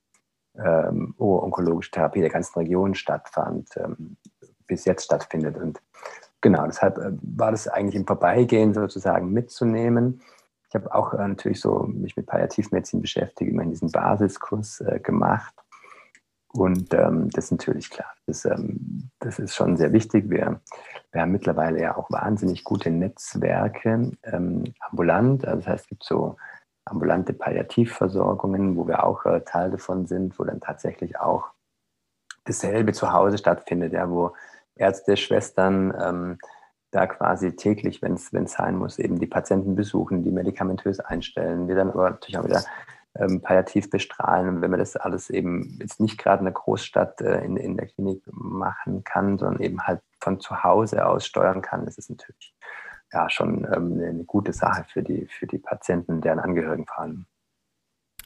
ähm, onkologische Therapie der ganzen Region stattfand, ähm, bis jetzt stattfindet. Und genau, deshalb äh, war das eigentlich im Vorbeigehen sozusagen mitzunehmen. Ich habe auch äh, natürlich so mich mit Palliativmedizin beschäftigt, immer in diesem Basiskurs äh, gemacht. Und ähm, das ist natürlich klar, das, ähm, das, ist schon sehr wichtig. Wir, wir haben mittlerweile ja auch wahnsinnig gute Netzwerke ähm, ambulant. Also das heißt, es gibt so ambulante Palliativversorgungen, wo wir auch äh, Teil davon sind, wo dann tatsächlich auch dasselbe zu Hause stattfindet, ja, wo Ärzte, Schwestern, ähm, da quasi täglich, wenn es sein muss, eben die Patienten besuchen, die medikamentös einstellen, wir dann aber natürlich auch wieder ähm, palliativ bestrahlen. Und wenn man das alles eben jetzt nicht gerade in der Großstadt äh, in, in der Klinik machen kann, sondern eben halt von zu Hause aus steuern kann, ist es natürlich ja schon ähm, eine, gute Sache für die, für die Patienten, deren Angehörigen vor allem.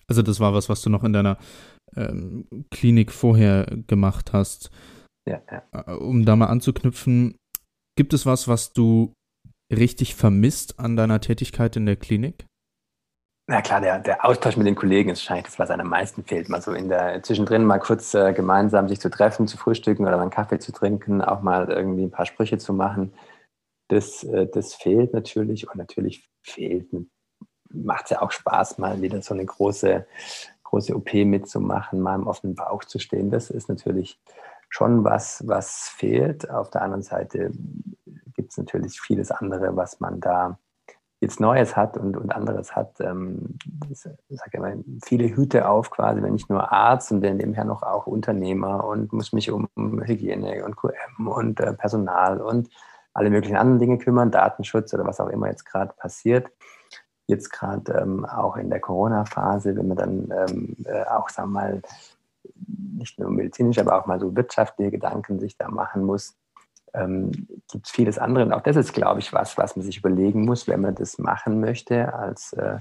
Also das war was, was du noch in deiner ähm, Klinik vorher gemacht hast. Ja, ja. Äh, um da mal anzuknüpfen, gibt es was, was du richtig vermisst an deiner Tätigkeit in der Klinik? Na klar, der, der Austausch mit den Kollegen ist wahrscheinlich das, was einem am meisten fehlt. Mal so in der zwischendrin mal kurz äh, gemeinsam sich zu treffen, zu frühstücken oder mal einen Kaffee zu trinken, auch mal irgendwie ein paar Sprüche zu machen. Das, äh, das fehlt natürlich und natürlich fehlt, macht es ja auch Spaß, mal wieder so eine große, große OP mitzumachen, mal im offenen Bauch zu stehen. Das ist natürlich schon was, was fehlt. Auf der anderen Seite gibt es natürlich vieles andere, was man da jetzt Neues hat und, und anderes hat. Ähm, ich sage immer, viele Hüte auf quasi, wenn ich nur Arzt und bin nebenher noch auch Unternehmer und muss mich um Hygiene und QM und äh, Personal und alle möglichen anderen Dinge kümmern, Datenschutz oder was auch immer jetzt gerade passiert. Jetzt gerade ähm, auch in der Corona-Phase, wenn man dann ähm, äh, auch, sagen wir mal, nicht nur medizinisch, aber auch mal so wirtschaftliche Gedanken sich da machen muss, ähm, gibt es vieles andere. Und auch das ist, glaube ich, was, was man sich überlegen muss, wenn man das machen möchte als äh,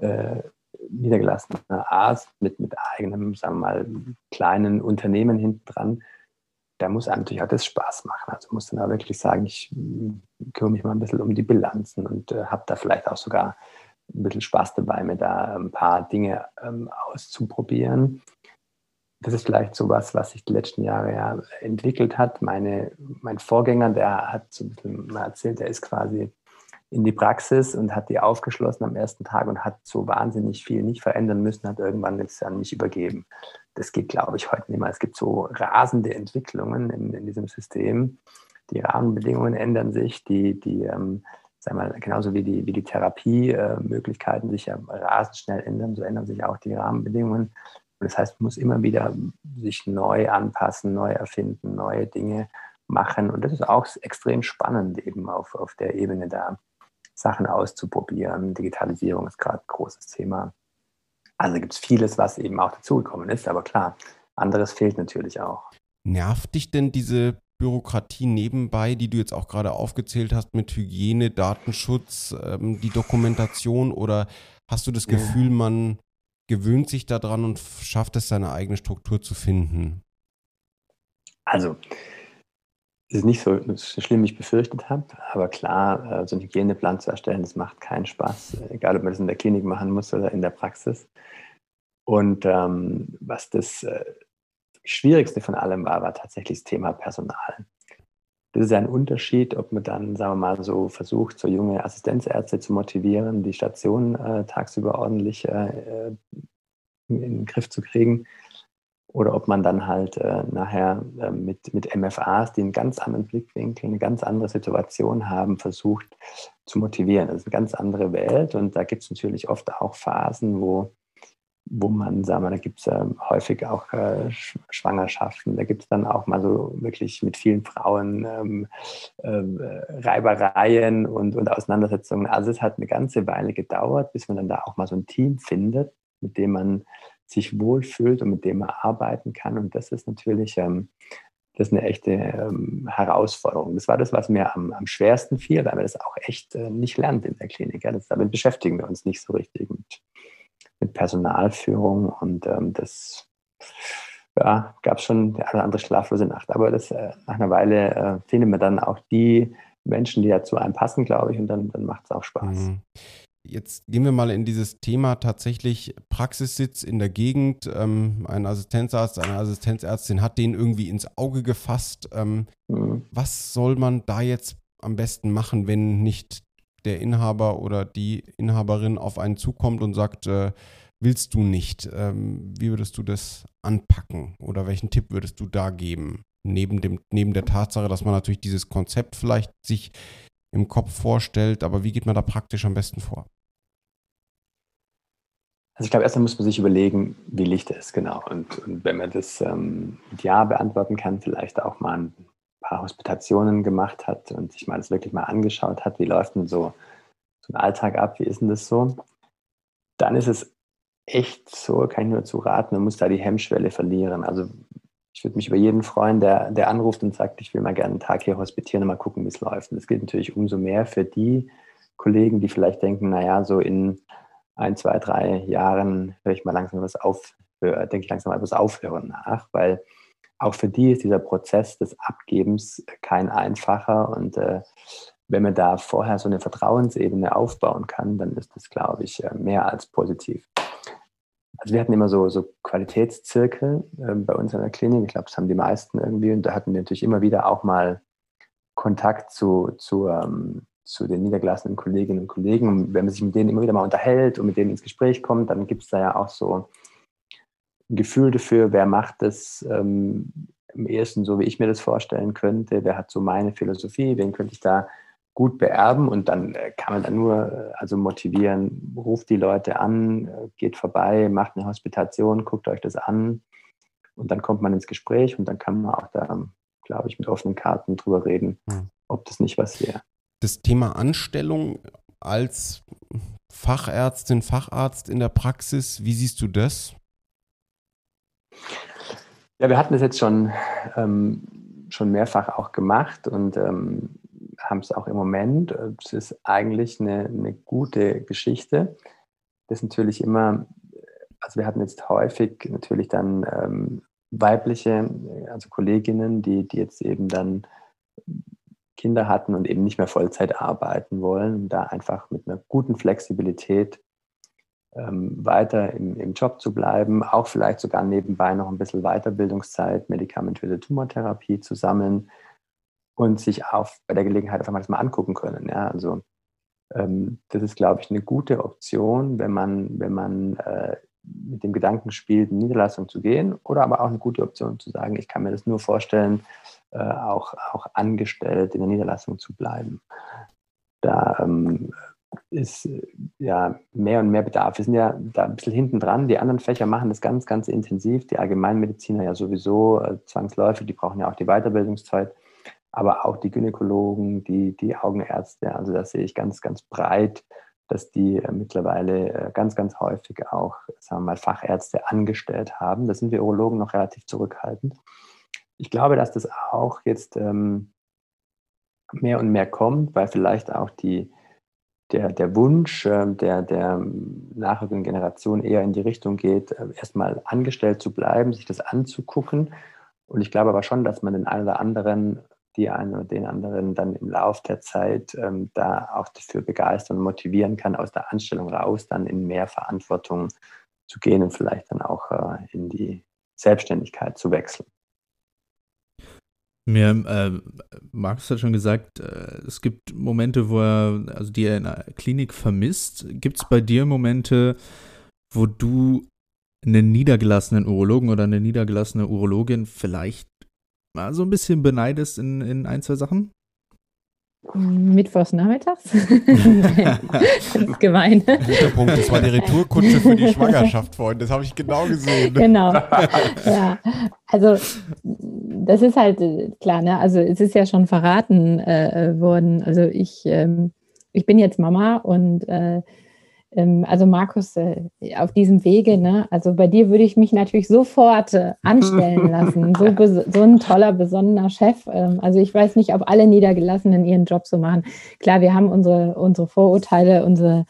äh, niedergelassener Arzt mit, mit eigenem, sagen wir mal, kleinen Unternehmen hinten dran. Da muss einem natürlich auch das Spaß machen. Also muss dann auch wirklich sagen, ich kümmere mich mal ein bisschen um die Bilanzen und äh, habe da vielleicht auch sogar ein bisschen Spaß dabei, mir da ein paar Dinge ähm, auszuprobieren das ist vielleicht so was, was sich die letzten Jahre ja entwickelt hat. Meine, mein Vorgänger, der hat so ein bisschen mal erzählt, der ist quasi in die Praxis und hat die aufgeschlossen am ersten Tag und hat so wahnsinnig viel nicht verändern müssen, hat irgendwann jetzt an mich übergeben. Das geht, glaube ich, heute nicht mehr. Es gibt so rasende Entwicklungen in, in diesem System. Die Rahmenbedingungen ändern sich, die, die ähm, sagen wir, genauso wie die, wie die Therapiemöglichkeiten sich ja rasend schnell ändern, so ändern sich auch die Rahmenbedingungen das heißt, man muss immer wieder sich neu anpassen, neu erfinden, neue Dinge machen. Und das ist auch extrem spannend, eben auf, auf der Ebene da Sachen auszuprobieren. Digitalisierung ist gerade ein großes Thema. Also gibt es vieles, was eben auch dazugekommen ist. Aber klar, anderes fehlt natürlich auch. Nervt dich denn diese Bürokratie nebenbei, die du jetzt auch gerade aufgezählt hast mit Hygiene, Datenschutz, ähm, die Dokumentation oder hast du das Gefühl, man gewöhnt sich daran und schafft es, seine eigene Struktur zu finden? Also, es ist nicht so schlimm, wie ich befürchtet habe, aber klar, äh, so einen Hygieneplan zu erstellen, das macht keinen Spaß, egal ob man das in der Klinik machen muss oder in der Praxis. Und ähm, was das äh, Schwierigste von allem war, war tatsächlich das Thema Personal. Das ist ein Unterschied, ob man dann, sagen wir mal, so versucht, so junge Assistenzärzte zu motivieren, die Station äh, tagsüber ordentlich äh, in, in, den Griff zu kriegen. Oder ob man dann halt äh, nachher äh, mit, mit MFAs, die einen ganz anderen Blickwinkel, eine ganz andere Situation haben, versucht zu motivieren. Das ist eine ganz andere Welt und da gibt es natürlich oft auch Phasen, wo wo man, sagen wir, da gibt es äh, häufig auch äh, Schwangerschaften, da gibt es dann auch mal so wirklich mit vielen Frauen ähm, äh, Reibereien und, und Auseinandersetzungen. Also es hat eine ganze Weile gedauert, bis man dann da auch mal so ein Team findet, mit dem man sich wohlfühlt und mit dem man arbeiten kann. Und das ist natürlich ähm, das ist eine echte ähm, Herausforderung. Das war das, was mir am, am schwersten fiel, weil man das auch echt äh, nicht lernt in der Klinik. Ja. Das, damit beschäftigen wir uns nicht so richtig mit mit Personalführung und ähm, das ja, gab es schon eine andere schlaflose Nacht. Aber das, äh, nach einer Weile äh, findet man dann auch die Menschen, die ja zu einem passen, glaube ich, und dann, dann macht es auch Spaß. Mhm. Jetzt gehen wir mal in dieses Thema tatsächlich Praxissitz in der Gegend. Ähm, ein Assistenzarzt, eine Assistenzärztin hat den irgendwie ins Auge gefasst. Ähm, mhm. Was soll man da jetzt am besten machen, wenn nicht der Inhaber oder die Inhaberin auf einen zukommt und sagt, äh, willst du nicht? Ähm, wie würdest du das anpacken oder welchen Tipp würdest du da geben? Neben, dem, neben der Tatsache, dass man natürlich dieses Konzept vielleicht sich im Kopf vorstellt, aber wie geht man da praktisch am besten vor? Also ich glaube, erstmal muss man sich überlegen, wie Licht ist, genau. Und, und wenn man das ähm, mit Ja beantworten kann, vielleicht auch mal ein paar Hospitationen gemacht hat und sich mal das wirklich mal angeschaut hat, wie läuft denn so, so ein Alltag ab, wie ist denn das so, dann ist es echt so, kann ich nur zu raten, man muss da die Hemmschwelle verlieren. Also ich würde mich über jeden freuen, der, der anruft und sagt, ich will mal gerne einen Tag hier hospitieren und mal gucken, wie es läuft. Und das gilt natürlich umso mehr für die Kollegen, die vielleicht denken, naja, so in ein, zwei, drei Jahren höre ich mal langsam was auf, denke ich langsam etwas aufhören nach, weil auch für die ist dieser Prozess des Abgebens kein einfacher und äh, wenn man da vorher so eine Vertrauensebene aufbauen kann, dann ist das, glaube ich, äh, mehr als positiv. Also wir hatten immer so, so Qualitätszirkel äh, bei uns in der Klinik. Ich glaube, das haben die meisten irgendwie. Und da hatten wir natürlich immer wieder auch mal Kontakt zu, zu, ähm, zu den niedergelassenen Kolleginnen und Kollegen. Und wenn man sich mit denen immer wieder mal unterhält und mit denen ins Gespräch kommt, dann gibt es da ja auch so ein Gefühl dafür, wer macht das ähm, am ehesten so, wie ich mir das vorstellen könnte, wer hat so meine Philosophie, wen könnte ich da gut beerben und dann äh, kann man dann nur äh, also motivieren, ruft die Leute an, äh, geht vorbei, macht eine Hospitation, guckt euch das an und dann kommt man ins Gespräch und dann kann man auch da, glaube ich, mit offenen Karten drüber reden, hm. ob das nicht was wäre. Das Thema Anstellung als Fachärztin, Facharzt in der Praxis, wie siehst du das? Ja, wir hatten das jetzt schon, ähm, schon mehrfach auch gemacht und ähm, haben es auch im Moment. Es ist eigentlich eine, eine gute Geschichte. Das ist natürlich immer, also wir hatten jetzt häufig natürlich dann ähm, weibliche, also Kolleginnen, die, die jetzt eben dann Kinder hatten und eben nicht mehr Vollzeit arbeiten wollen, da einfach mit einer guten Flexibilität ähm, weiter im, im Job zu bleiben, auch vielleicht sogar nebenbei noch ein bisschen Weiterbildungszeit, medikamentöse Tumortherapie zu sammeln und sich auf, bei der Gelegenheit einfach mal das mal angucken können. Ja? Also ähm, das ist, glaube ich, eine gute Option, wenn man, wenn man äh, mit dem Gedanken spielt, in Niederlassung zu gehen oder aber auch eine gute Option zu sagen, ich kann mir das nur vorstellen, äh, auch, auch angestellt in der Niederlassung zu bleiben. Da ähm, ist ja mehr und mehr Bedarf. Wir sind ja da ein bisschen hinten dran. Die anderen Fächer machen das ganz, ganz intensiv. Die Allgemeinmediziner ja sowieso äh, zwangsläufig, die brauchen ja auch die Weiterbildungszeit aber auch die Gynäkologen, die, die Augenärzte. Also da sehe ich ganz, ganz breit, dass die äh, mittlerweile äh, ganz, ganz häufig auch, sagen wir mal, Fachärzte angestellt haben. Da sind wir Urologen noch relativ zurückhaltend. Ich glaube, dass das auch jetzt ähm, mehr und mehr kommt, weil vielleicht auch die, der, der Wunsch äh, der, der nachfolgenden Generation eher in die Richtung geht, äh, erstmal angestellt zu bleiben, sich das anzugucken. Und ich glaube aber schon, dass man den einen oder anderen die einen oder den anderen dann im Laufe der Zeit ähm, da auch dafür begeistern und motivieren kann, aus der Anstellung raus dann in mehr Verantwortung zu gehen und vielleicht dann auch äh, in die Selbstständigkeit zu wechseln. Mir, äh, Markus hat schon gesagt, äh, es gibt Momente, wo er, also die er in der Klinik vermisst. Gibt es bei dir Momente, wo du einen niedergelassenen Urologen oder eine niedergelassene Urologin vielleicht mal so ein bisschen beneidest in, in ein, zwei Sachen? Mittwochs nachmittags? *laughs* das ist gemein. Guter Punkt, das war die Retourkutsche für die *laughs* Schwangerschaft, Freunde. Das habe ich genau gesehen. Genau. Ja, also das ist halt äh, klar, ne? Also es ist ja schon verraten äh, worden. Also ich, ähm, ich bin jetzt Mama und äh, ähm, also Markus, äh, auf diesem Wege, ne, also bei dir würde ich mich natürlich sofort äh, anstellen lassen. So, *laughs* so ein toller, besonderer Chef. Ähm, also ich weiß nicht, ob alle Niedergelassenen ihren Job so machen. Klar, wir haben unsere, unsere Vorurteile, unsere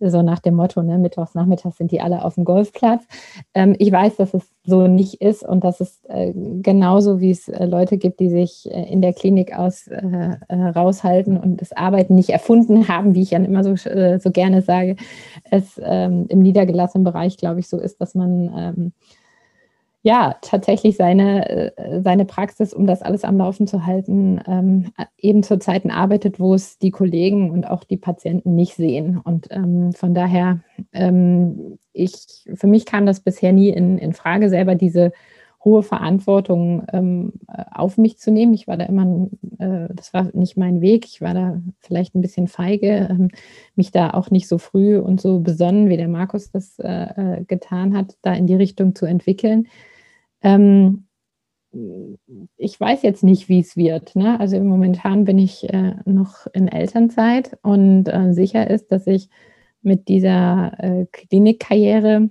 so nach dem Motto, ne, mittwochs, nachmittags sind die alle auf dem Golfplatz. Ähm, ich weiß, dass es so nicht ist und dass es äh, genauso wie es äh, Leute gibt, die sich äh, in der Klinik aus äh, äh, raushalten und das Arbeiten nicht erfunden haben, wie ich dann immer so, äh, so gerne sage, es ähm, im niedergelassenen Bereich, glaube ich, so ist, dass man ähm, ja, tatsächlich seine, äh, seine Praxis, um das alles am Laufen zu halten, ähm, eben zu Zeiten arbeitet, wo es die Kollegen und auch die Patienten nicht sehen. Und ähm, von daher, ähm, ich, für mich kam das bisher nie in, in Frage, selber diese hohe Verantwortung ähm, auf mich zu nehmen. Ich war da immer, äh, das war nicht mein Weg. Ich war da vielleicht ein bisschen feige, ähm, mich da auch nicht so früh und so besonnen, wie der Markus das äh, äh getan hat, da in die Richtung zu entwickeln. Ähm, ich weiß jetzt nicht, wie es wird. Ne? Also momentan bin ich äh, noch in Elternzeit und äh, sicher ist, dass ich mit dieser äh, Klinikkarriere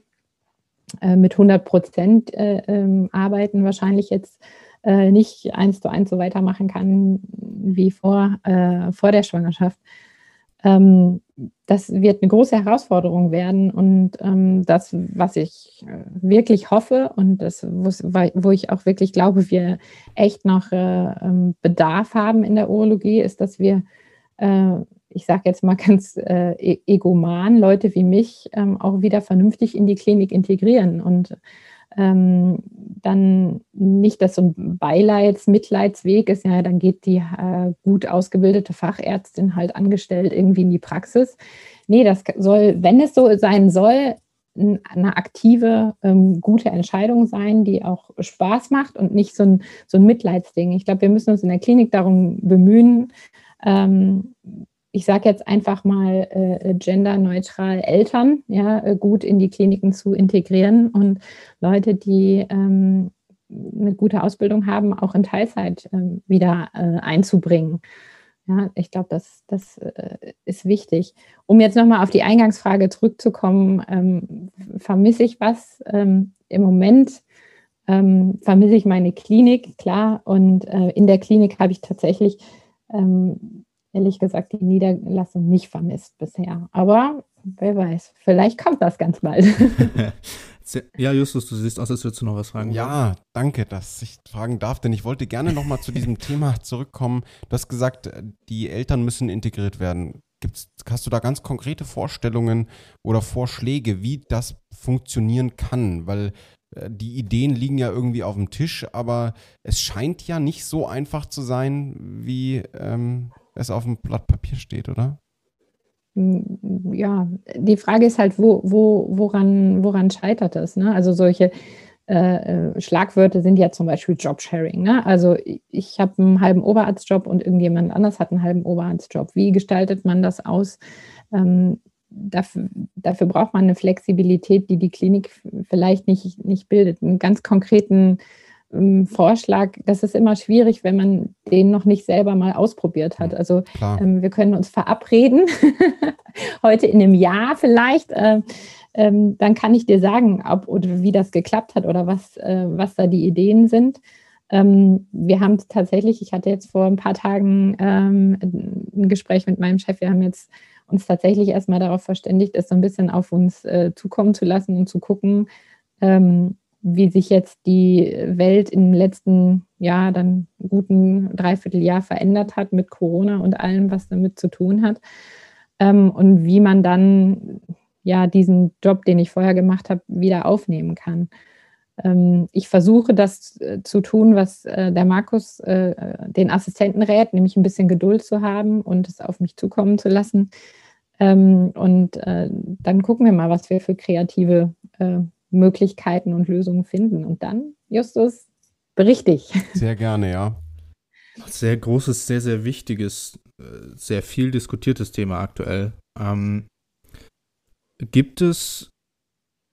äh, mit 100 Prozent äh, ähm, arbeiten wahrscheinlich jetzt äh, nicht eins zu eins so weitermachen kann wie vor, vor der Schwangerschaft. Ähm, das wird eine große Herausforderung werden und ähm, das, was ich äh, wirklich hoffe und das, wo ich auch wirklich glaube, wir echt noch äh, ähm, Bedarf haben in der Urologie, ist, dass wir äh, ich sage jetzt mal *laughs* ganz äh, e-, egoman, Leute wie mich ähm, auch wieder vernünftig in die Klinik integrieren und ähm, dann nicht, dass so ein Beileids-, Mitleidsweg ist, ja, dann geht die äh, gut ausgebildete Fachärztin halt angestellt irgendwie in die Praxis. Nee, das soll, wenn es so sein soll, eine aktive, ähm, gute Entscheidung sein, die auch Spaß macht und nicht so ein, so ein Mitleidsding. Ich glaube, wir müssen uns in der Klinik darum bemühen, ähm, ich sage jetzt einfach mal äh, genderneutral Eltern ja, äh, gut in die Kliniken zu integrieren und Leute, die ähm, eine gute Ausbildung haben, auch in Teilzeit ähm, wieder äh, einzubringen. Ja, ich glaube, das, das äh, ist wichtig. Um jetzt nochmal auf die Eingangsfrage zurückzukommen, ähm, vermisse ich was? Ähm, Im Moment ähm, vermisse ich meine Klinik, klar. Und äh, in der Klinik habe ich tatsächlich ähm, ehrlich gesagt die Niederlassung nicht vermisst bisher. Aber wer weiß, vielleicht kommt das ganz bald. *laughs* ja, Justus, du siehst aus, als würdest du noch was fragen. Ja, danke, dass ich fragen darf, denn ich wollte gerne nochmal zu diesem *laughs* Thema zurückkommen. Du hast gesagt, die Eltern müssen integriert werden. Gibt's, hast du da ganz konkrete Vorstellungen oder Vorschläge, wie das funktionieren kann? Weil äh, die Ideen liegen ja irgendwie auf dem Tisch, aber es scheint ja nicht so einfach zu sein, wie ähm, es auf dem Blatt Papier steht, oder? Hm, ja, die Frage ist halt, wo, wo, woran, woran scheitert es? Ne? Also solche äh, äh, Schlagwörter sind ja zum Beispiel Jobsharing. Ne? Also ich habe einen halben Oberarztjob und irgendjemand anders hat einen halben Oberarztjob. Wie gestaltet man das aus? Ähm, dafür, dafür, braucht man eine Flexibilität, die die Klinik vielleicht nicht, nicht bildet. Einen ganz konkreten Vorschlag, das ist immer schwierig, wenn man den noch nicht selber mal ausprobiert hat. Also ähm, wir können uns verabreden, *laughs* heute in einem Jahr vielleicht, äh, ähm, dann kann ich dir sagen, ob oder wie das geklappt hat oder was, äh, was da die Ideen sind. Ähm, wir haben tatsächlich, ich hatte jetzt vor ein paar Tagen ähm, ein Gespräch mit meinem Chef, wir haben jetzt uns tatsächlich erstmal darauf verständigt, es so ein bisschen auf uns äh, zukommen zu lassen und zu gucken, ähm, wie sich jetzt die Welt im letzten Jahr, dann guten Dreivierteljahr verändert hat mit Corona und allem, was damit zu tun hat. Ähm, und wie man dann ja diesen Job, den ich vorher gemacht habe, wieder aufnehmen kann. Ähm, ich versuche das äh, zu tun, was äh, der Markus äh, den Assistenten rät, nämlich ein bisschen Geduld zu haben und es auf mich zukommen zu lassen. Ähm, und äh, dann gucken wir mal, was wir für kreative äh, Möglichkeiten und Lösungen finden. Und dann, Justus, berichte ich. Sehr gerne, ja. Sehr großes, sehr, sehr wichtiges, äh, sehr viel diskutiertes Thema aktuell. Ähm, gibt es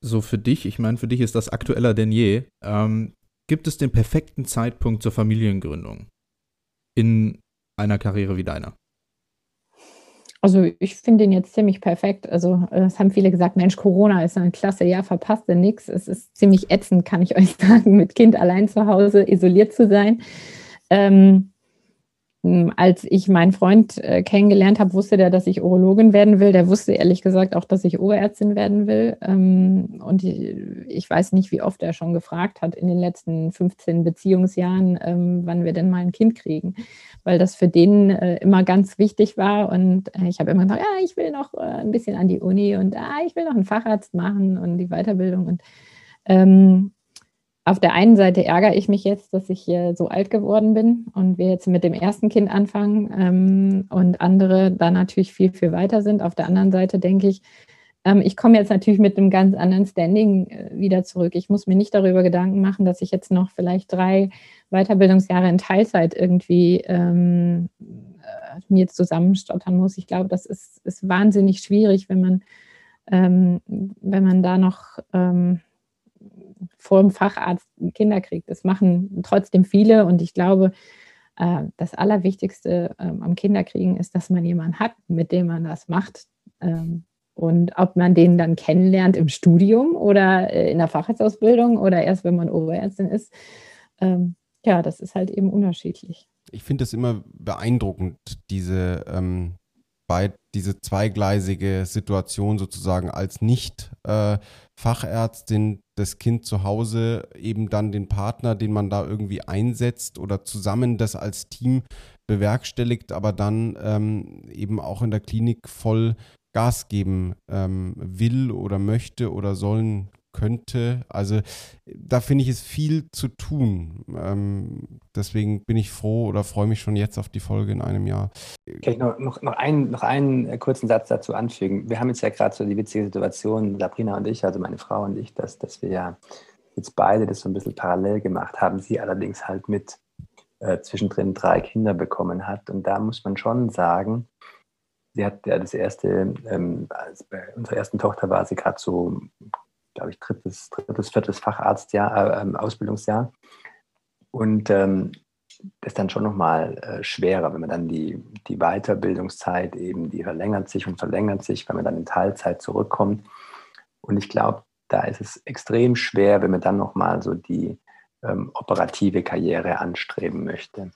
so für dich, ich meine, für dich ist das aktueller denn je, ähm, gibt es den perfekten Zeitpunkt zur Familiengründung in einer Karriere wie deiner? Also ich finde ihn jetzt ziemlich perfekt. Also es haben viele gesagt, Mensch, Corona ist ein klasse Jahr, verpasst ihr nichts. Es ist ziemlich ätzend, kann ich *laughs* euch sagen, mit Kind allein zu Hause isoliert zu sein. Ähm, hm, als ich meinen Freund äh, kennengelernt habe, wusste der, dass ich Urologin werden will. Der wusste ehrlich gesagt auch, dass ich Oberärztin werden will. Ähm, und ich, ich, weiß nicht, wie oft er schon gefragt hat in den letzten 15 Beziehungsjahren, ähm, wann wir denn mal ein Kind kriegen. Weil das für den äh, immer ganz wichtig war. Und äh, ich habe immer gesagt, ja, ich will noch äh, ein bisschen an die Uni und ah, ich will noch einen Facharzt machen und die Weiterbildung. Und ähm, auf der einen Seite ärgere ich mich jetzt, dass ich hier so alt geworden bin und wir jetzt mit dem ersten Kind anfangen ähm, und andere da natürlich viel, viel weiter sind. Auf der anderen Seite denke ich, ähm, ich komme jetzt natürlich mit einem ganz anderen Standing äh, wieder zurück. Ich muss mir nicht darüber Gedanken machen, dass ich jetzt noch vielleicht drei Weiterbildungsjahre in Teilzeit irgendwie ähm, äh, mir zusammenstottern muss. Ich glaube, das ist, ist wahnsinnig schwierig, wenn man, ähm, wenn man da noch ähm, vor dem Facharzt Kinder kriegt. Das machen trotzdem viele und ich glaube, äh, das Allerwichtigste ähm, am Kinderkriegen ist, dass man jemanden hat, mit dem man das macht. Ähm, Und ob man den dann kennenlernt im Studium oder äh, in der Facharztausbildung oder erst, wenn man Oberärztin ist, ähm, ja, das ist halt eben unterschiedlich. Ich finde es immer beeindruckend, diese, ähm, bei, diese zweigleisige Situation sozusagen als Nicht-Fachärztin, äh, das Kind zu Hause, eben dann den Partner, den man da irgendwie einsetzt oder zusammen das als Team bewerkstelligt, aber dann ähm, eben auch in der Klinik voll Gas geben ähm, will oder möchte oder sollen könnte. Also da finde ich es viel zu tun. Ähm, deswegen bin ich froh oder freue mich schon jetzt auf die Folge in einem Jahr. Kann ich noch, noch, noch, einen, noch einen äh, kurzen Satz dazu anfügen? Wir haben jetzt ja gerade so die witzige Situation, Sabrina und ich, also meine Frau und ich, dass, dass wir ja jetzt beide das so ein bisschen parallel gemacht haben. Sie allerdings halt mit äh, zwischendrin drei Kinder bekommen hat. Und da muss man schon sagen, sie hat ja das erste, ähm, bei unserer ersten Tochter war sie gerade so glaube ich, drittes, drittes, viertes Facharztjahr, äh, ähm, Ausbildungsjahr. Und ähm, das ist dann schon nochmal äh, schwerer, wenn man dann die, die Weiterbildungszeit eben, die verlängert sich und verlängert sich, wenn man dann in Teilzeit zurückkommt. Und ich glaube, da ist es extrem schwer, wenn man dann nochmal so die ähm, operative Karriere anstreben möchte.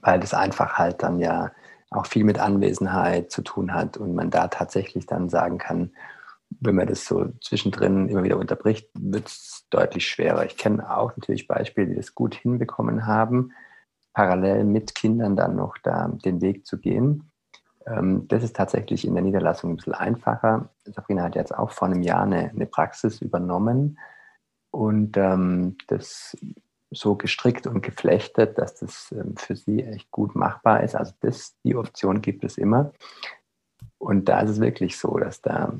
Weil das einfach halt dann ja auch viel mit Anwesenheit zu tun hat und man da tatsächlich dann sagen kann, wenn man das so zwischendrin immer wieder unterbricht, wird es deutlich schwerer. Ich kenne auch natürlich Beispiele, die das gut hinbekommen haben, parallel mit Kindern dann noch da den Weg zu gehen. Ähm, das ist tatsächlich in der Niederlassung ein bisschen einfacher. Sabrina hat jetzt auch vor einem Jahr eine, eine Praxis übernommen und ähm, das so gestrickt und geflechtet, dass das ähm, für sie echt gut machbar ist. Also das, die Option gibt es immer. Und da ist es wirklich so, dass da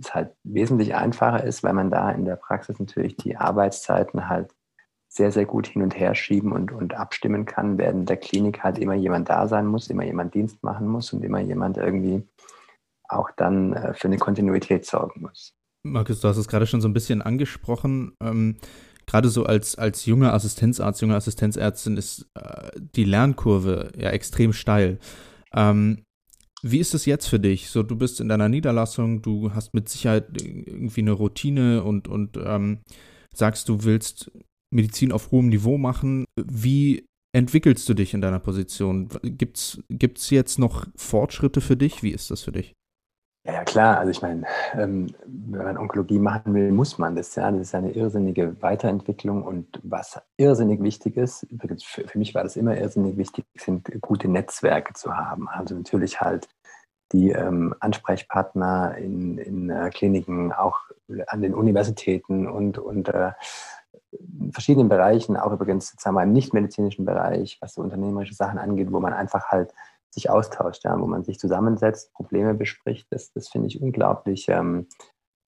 es halt wesentlich einfacher ist, weil man da in der Praxis natürlich die Arbeitszeiten halt sehr, sehr gut hin und her schieben und, und abstimmen kann, während der Klinik halt immer jemand da sein muss, immer jemand Dienst machen muss und immer jemand irgendwie auch dann äh, für eine Kontinuität sorgen muss. Markus, du hast es gerade schon so ein bisschen angesprochen. Ähm, gerade so als, als junger Assistenzarzt, junge Assistenzärztin ist äh, die Lernkurve ja extrem steil. Ähm, wie ist es jetzt für dich? So, du bist in deiner Niederlassung, du hast mit Sicherheit irgendwie eine Routine und, und ähm, sagst, du willst Medizin auf hohem Niveau machen. Wie entwickelst du dich in deiner Position? Gibt es jetzt noch Fortschritte für dich? Wie ist das für dich? Ja, ja klar. Also ich meine, ähm, wenn man Onkologie machen will, muss man das. Ja, das ist eine irrsinnige Weiterentwicklung und was irrsinnig wichtig ist, übrigens für, für mich war das immer irrsinnig wichtig, sind gute Netzwerke zu haben. Also natürlich halt die ähm, Ansprechpartner in, in äh, Kliniken, auch an den Universitäten und, und äh, in verschiedenen Bereichen, auch übrigens sagen wir, im nichtmedizinischen Bereich, was so unternehmerische Sachen angeht, wo man einfach halt sich austauscht, ja, wo man sich zusammensetzt, Probleme bespricht. Das, das finde ich unglaublich ähm,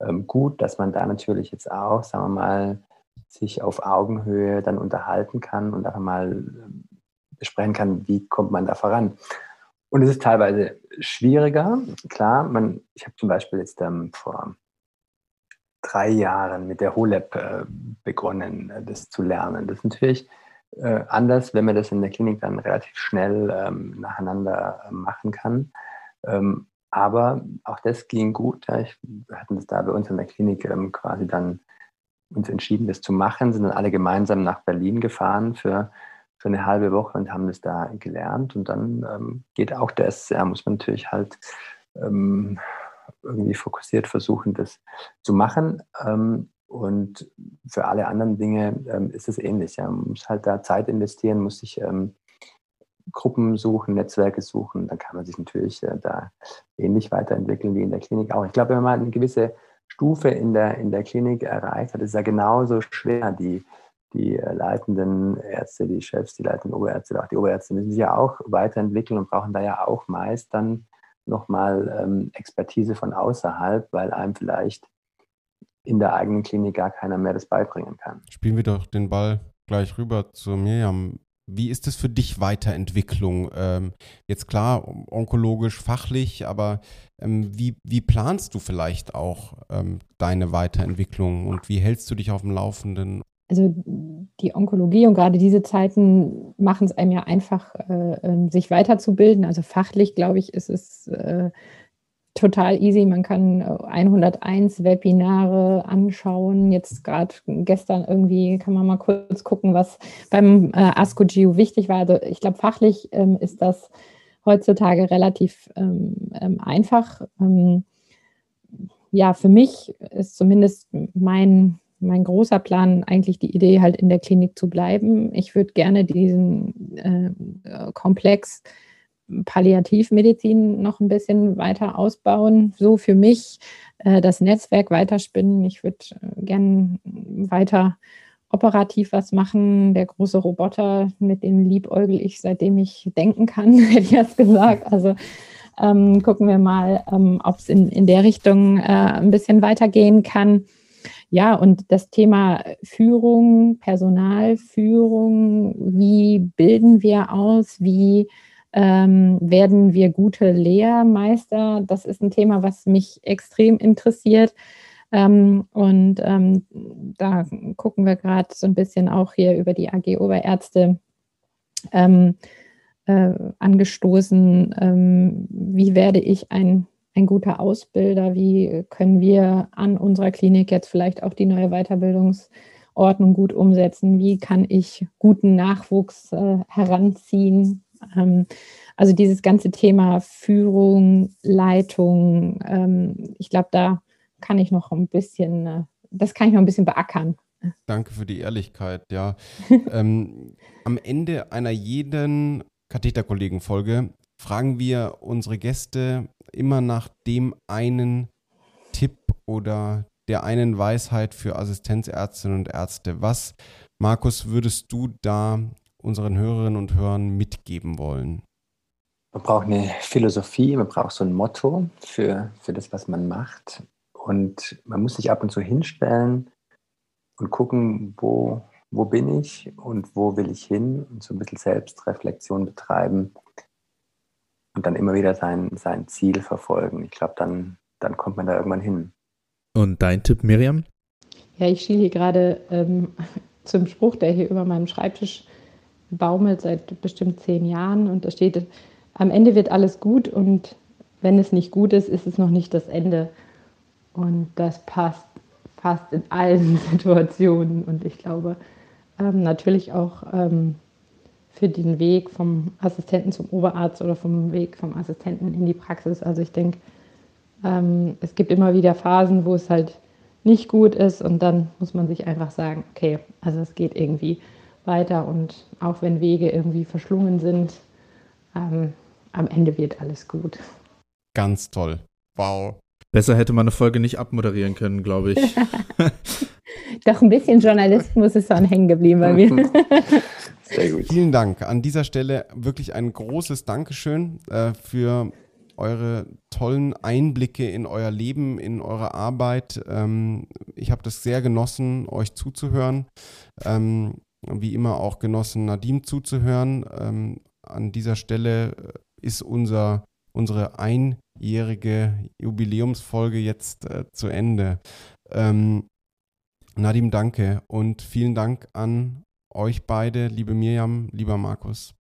ähm, gut, dass man da natürlich jetzt auch, sagen wir mal, sich auf Augenhöhe dann unterhalten kann und einfach mal ähm, besprechen kann, wie kommt man da voran. Und es ist teilweise schwieriger. Klar, man, ich habe zum Beispiel jetzt ähm, vor drei Jahren mit der HoLab äh, begonnen, äh, das zu lernen. Das ist natürlich äh, anders, wenn man das in der Klinik dann relativ schnell ähm, nacheinander äh, machen kann. Ähm, aber auch das ging gut. Ja. Ich, wir hatten das da bei uns in der Klinik ähm, quasi dann uns entschieden, das zu machen, sind dann alle gemeinsam nach Berlin gefahren für, für eine halbe Woche und haben das da gelernt. Und dann ähm, geht auch das, ja, muss man natürlich halt ähm, irgendwie fokussiert versuchen, das zu machen. Ähm, und für alle anderen Dinge ähm, ist es ähnlich. Ja. Man muss halt da Zeit investieren, muss sich ähm, Gruppen suchen, Netzwerke suchen. Dann kann man sich natürlich äh, da ähnlich weiterentwickeln wie in der Klinik auch. Ich glaube, wenn man eine gewisse Stufe in der, in der Klinik erreicht hat, ist es ja genauso schwer, die, die äh, leitenden Ärzte, die Chefs, die leitenden Oberärzte, auch die Oberärzte müssen sich ja auch weiterentwickeln und brauchen da ja auch meist dann nochmal ähm, Expertise von außerhalb, weil einem vielleicht in der eigenen Klinik gar keiner mehr das beibringen kann. Spielen wir doch den Ball gleich rüber zu Mirjam. Wie ist es für dich Weiterentwicklung? Ähm, jetzt klar, onkologisch, fachlich, aber ähm, wie, wie planst du vielleicht auch ähm, deine Weiterentwicklung und wie hältst du dich auf dem Laufenden? Also die Onkologie und gerade diese Zeiten machen es einem ja einfach, äh, ähm, sich weiterzubilden. Also fachlich, glaube ich, ist es äh, total easy. Man kann 101 Webinare anschauen. Jetzt gerade gestern irgendwie kann man mal kurz gucken, was beim äh, ASCO-Geo wichtig war. Also ich glaube, fachlich ähm, ist das heutzutage relativ ähm, ähm, einfach. Ähm, ja, für mich ist zumindest mein, mein großer Plan eigentlich die Idee, halt in der Klinik zu bleiben. Ich würde gerne diesen äh, Komplex Palliativmedizin noch ein bisschen weiter ausbauen, so für mich äh, das Netzwerk weiterspinnen. Ich würde äh, gerne weiter operativ was machen. Der große Roboter, mit dem liebäugel ich, seitdem ich denken kann, *laughs* hätte ich jetzt gesagt. Also ähm, gucken wir mal, ähm, ob es in, in der Richtung äh, ein bisschen weitergehen kann. Ja, und das Thema Führung, Personalführung, wie bilden wir aus, wie ähm, werden wir gute Lehrmeister? Das ist ein Thema, was mich extrem interessiert. Ähm, und ähm, da gucken wir gerade so ein bisschen auch hier über die AG Oberärzte ähm, äh, angestoßen. Ähm, wie werde ich ein, ein guter Ausbilder? Wie können wir an unserer Klinik jetzt vielleicht auch die neue Weiterbildungsordnung gut umsetzen? Wie kann ich guten Nachwuchs äh, heranziehen? Ähm, also dieses ganze Thema Führung, Leitung, ähm, ich glaube, da kann ich noch ein bisschen, äh, das kann ich noch ein bisschen beackern. Danke für die Ehrlichkeit, ja. *laughs* ähm, am Ende einer jeden Katheterkollegen-Folge fragen wir unsere Gäste immer nach dem einen Tipp oder der einen Weisheit für Assistenzärztinnen und Ärzte. Was, Markus, würdest du da unseren Hörerinnen und Hörern mitgeben wollen? Man braucht eine Philosophie, man braucht so ein Motto für, für das, was man macht. Und man muss sich ab und zu hinstellen und gucken, wo, wo bin ich und wo will ich hin und so ein bisschen Selbstreflexion betreiben und dann immer wieder sein, sein Ziel verfolgen. Ich glaube, dann, dann kommt man da irgendwann hin. Und dein Tipp, Miriam? Ja, ich schiele hier gerade ähm, *laughs* zum Spruch, der hier über meinem Schreibtisch baumelt seit bestimmt zehn Jahren und da steht, am Ende wird alles gut und wenn es nicht gut ist, ist es noch nicht das Ende. Und das passt fast in allen *laughs* Situationen und ich glaube ähm, natürlich auch ähm, für den Weg vom Assistenten zum Oberarzt oder vom Weg vom Assistenten in die Praxis. Also ich denke, ähm, es gibt immer wieder Phasen, wo es halt nicht gut ist und dann muss man sich einfach sagen, okay, also es geht irgendwie weiter und auch wenn Wege irgendwie verschlungen sind, ähm, am Ende wird alles gut. Ganz toll. Wow. Besser hätte man eine Folge nicht abmoderieren können, glaube ich. *laughs* Doch ein bisschen Journalismus ist dann hängen geblieben bei mir. *laughs* Sehr gut. Vielen Dank. An dieser Stelle wirklich ein großes Dankeschön äh, für eure tollen Einblicke in euer Leben, in eure Arbeit. Ähm, ich habe das sehr genossen, euch zuzuhören. Ähm, wie immer auch genossen, Nadim zuzuhören. Ähm, an dieser Stelle äh, ist unser, unsere einjährige Jubiläumsfolge jetzt äh, zu Ende. Ähm, Nadim, danke und vielen Dank an euch beide, liebe Mirjam, lieber Markus.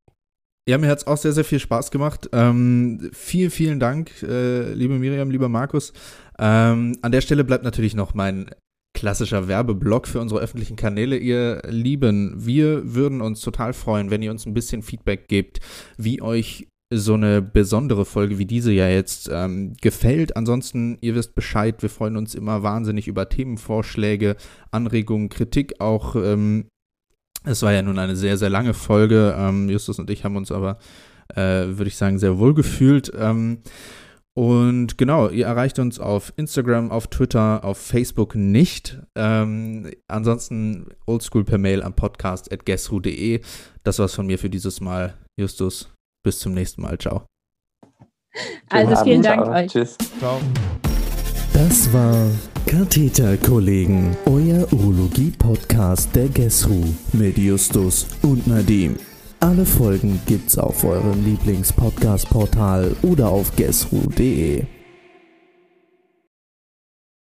Ja, mir hat es auch sehr, sehr viel Spaß gemacht. Ähm, vielen, vielen Dank, äh, liebe Miriam, lieber Markus. Ähm, an der Stelle bleibt natürlich noch mein klassischer Werbeblock für unsere öffentlichen Kanäle. Ihr Lieben, wir würden uns total freuen, wenn ihr uns ein bisschen Feedback gebt, wie euch so eine besondere Folge wie diese ja jetzt ähm, gefällt. Ansonsten, ihr wisst Bescheid, wir freuen uns immer wahnsinnig über Themenvorschläge, Anregungen, Kritik auch. Ähm, es war ja nun eine sehr, sehr lange Folge. Ähm, Justus und ich haben uns aber, äh, würde ich sagen, sehr wohl gefühlt. Und genau, ihr erreicht uns auf Instagram, auf Twitter, auf Facebook nicht. Ähm, ansonsten oldschool per Mail am podcast at guessru.de. Das war's von mir für dieses Mal. Justus, bis zum nächsten Mal. Ciao. Also vielen Dank Ciao. euch. Tschüss. Ciao. Das war Katheterkollegen, euer Urologie-Podcast der GESRU mit Justus und Nadim. Alle Folgen gibt's auf eurem Lieblings-Podcast-Portal oder auf guessru.de.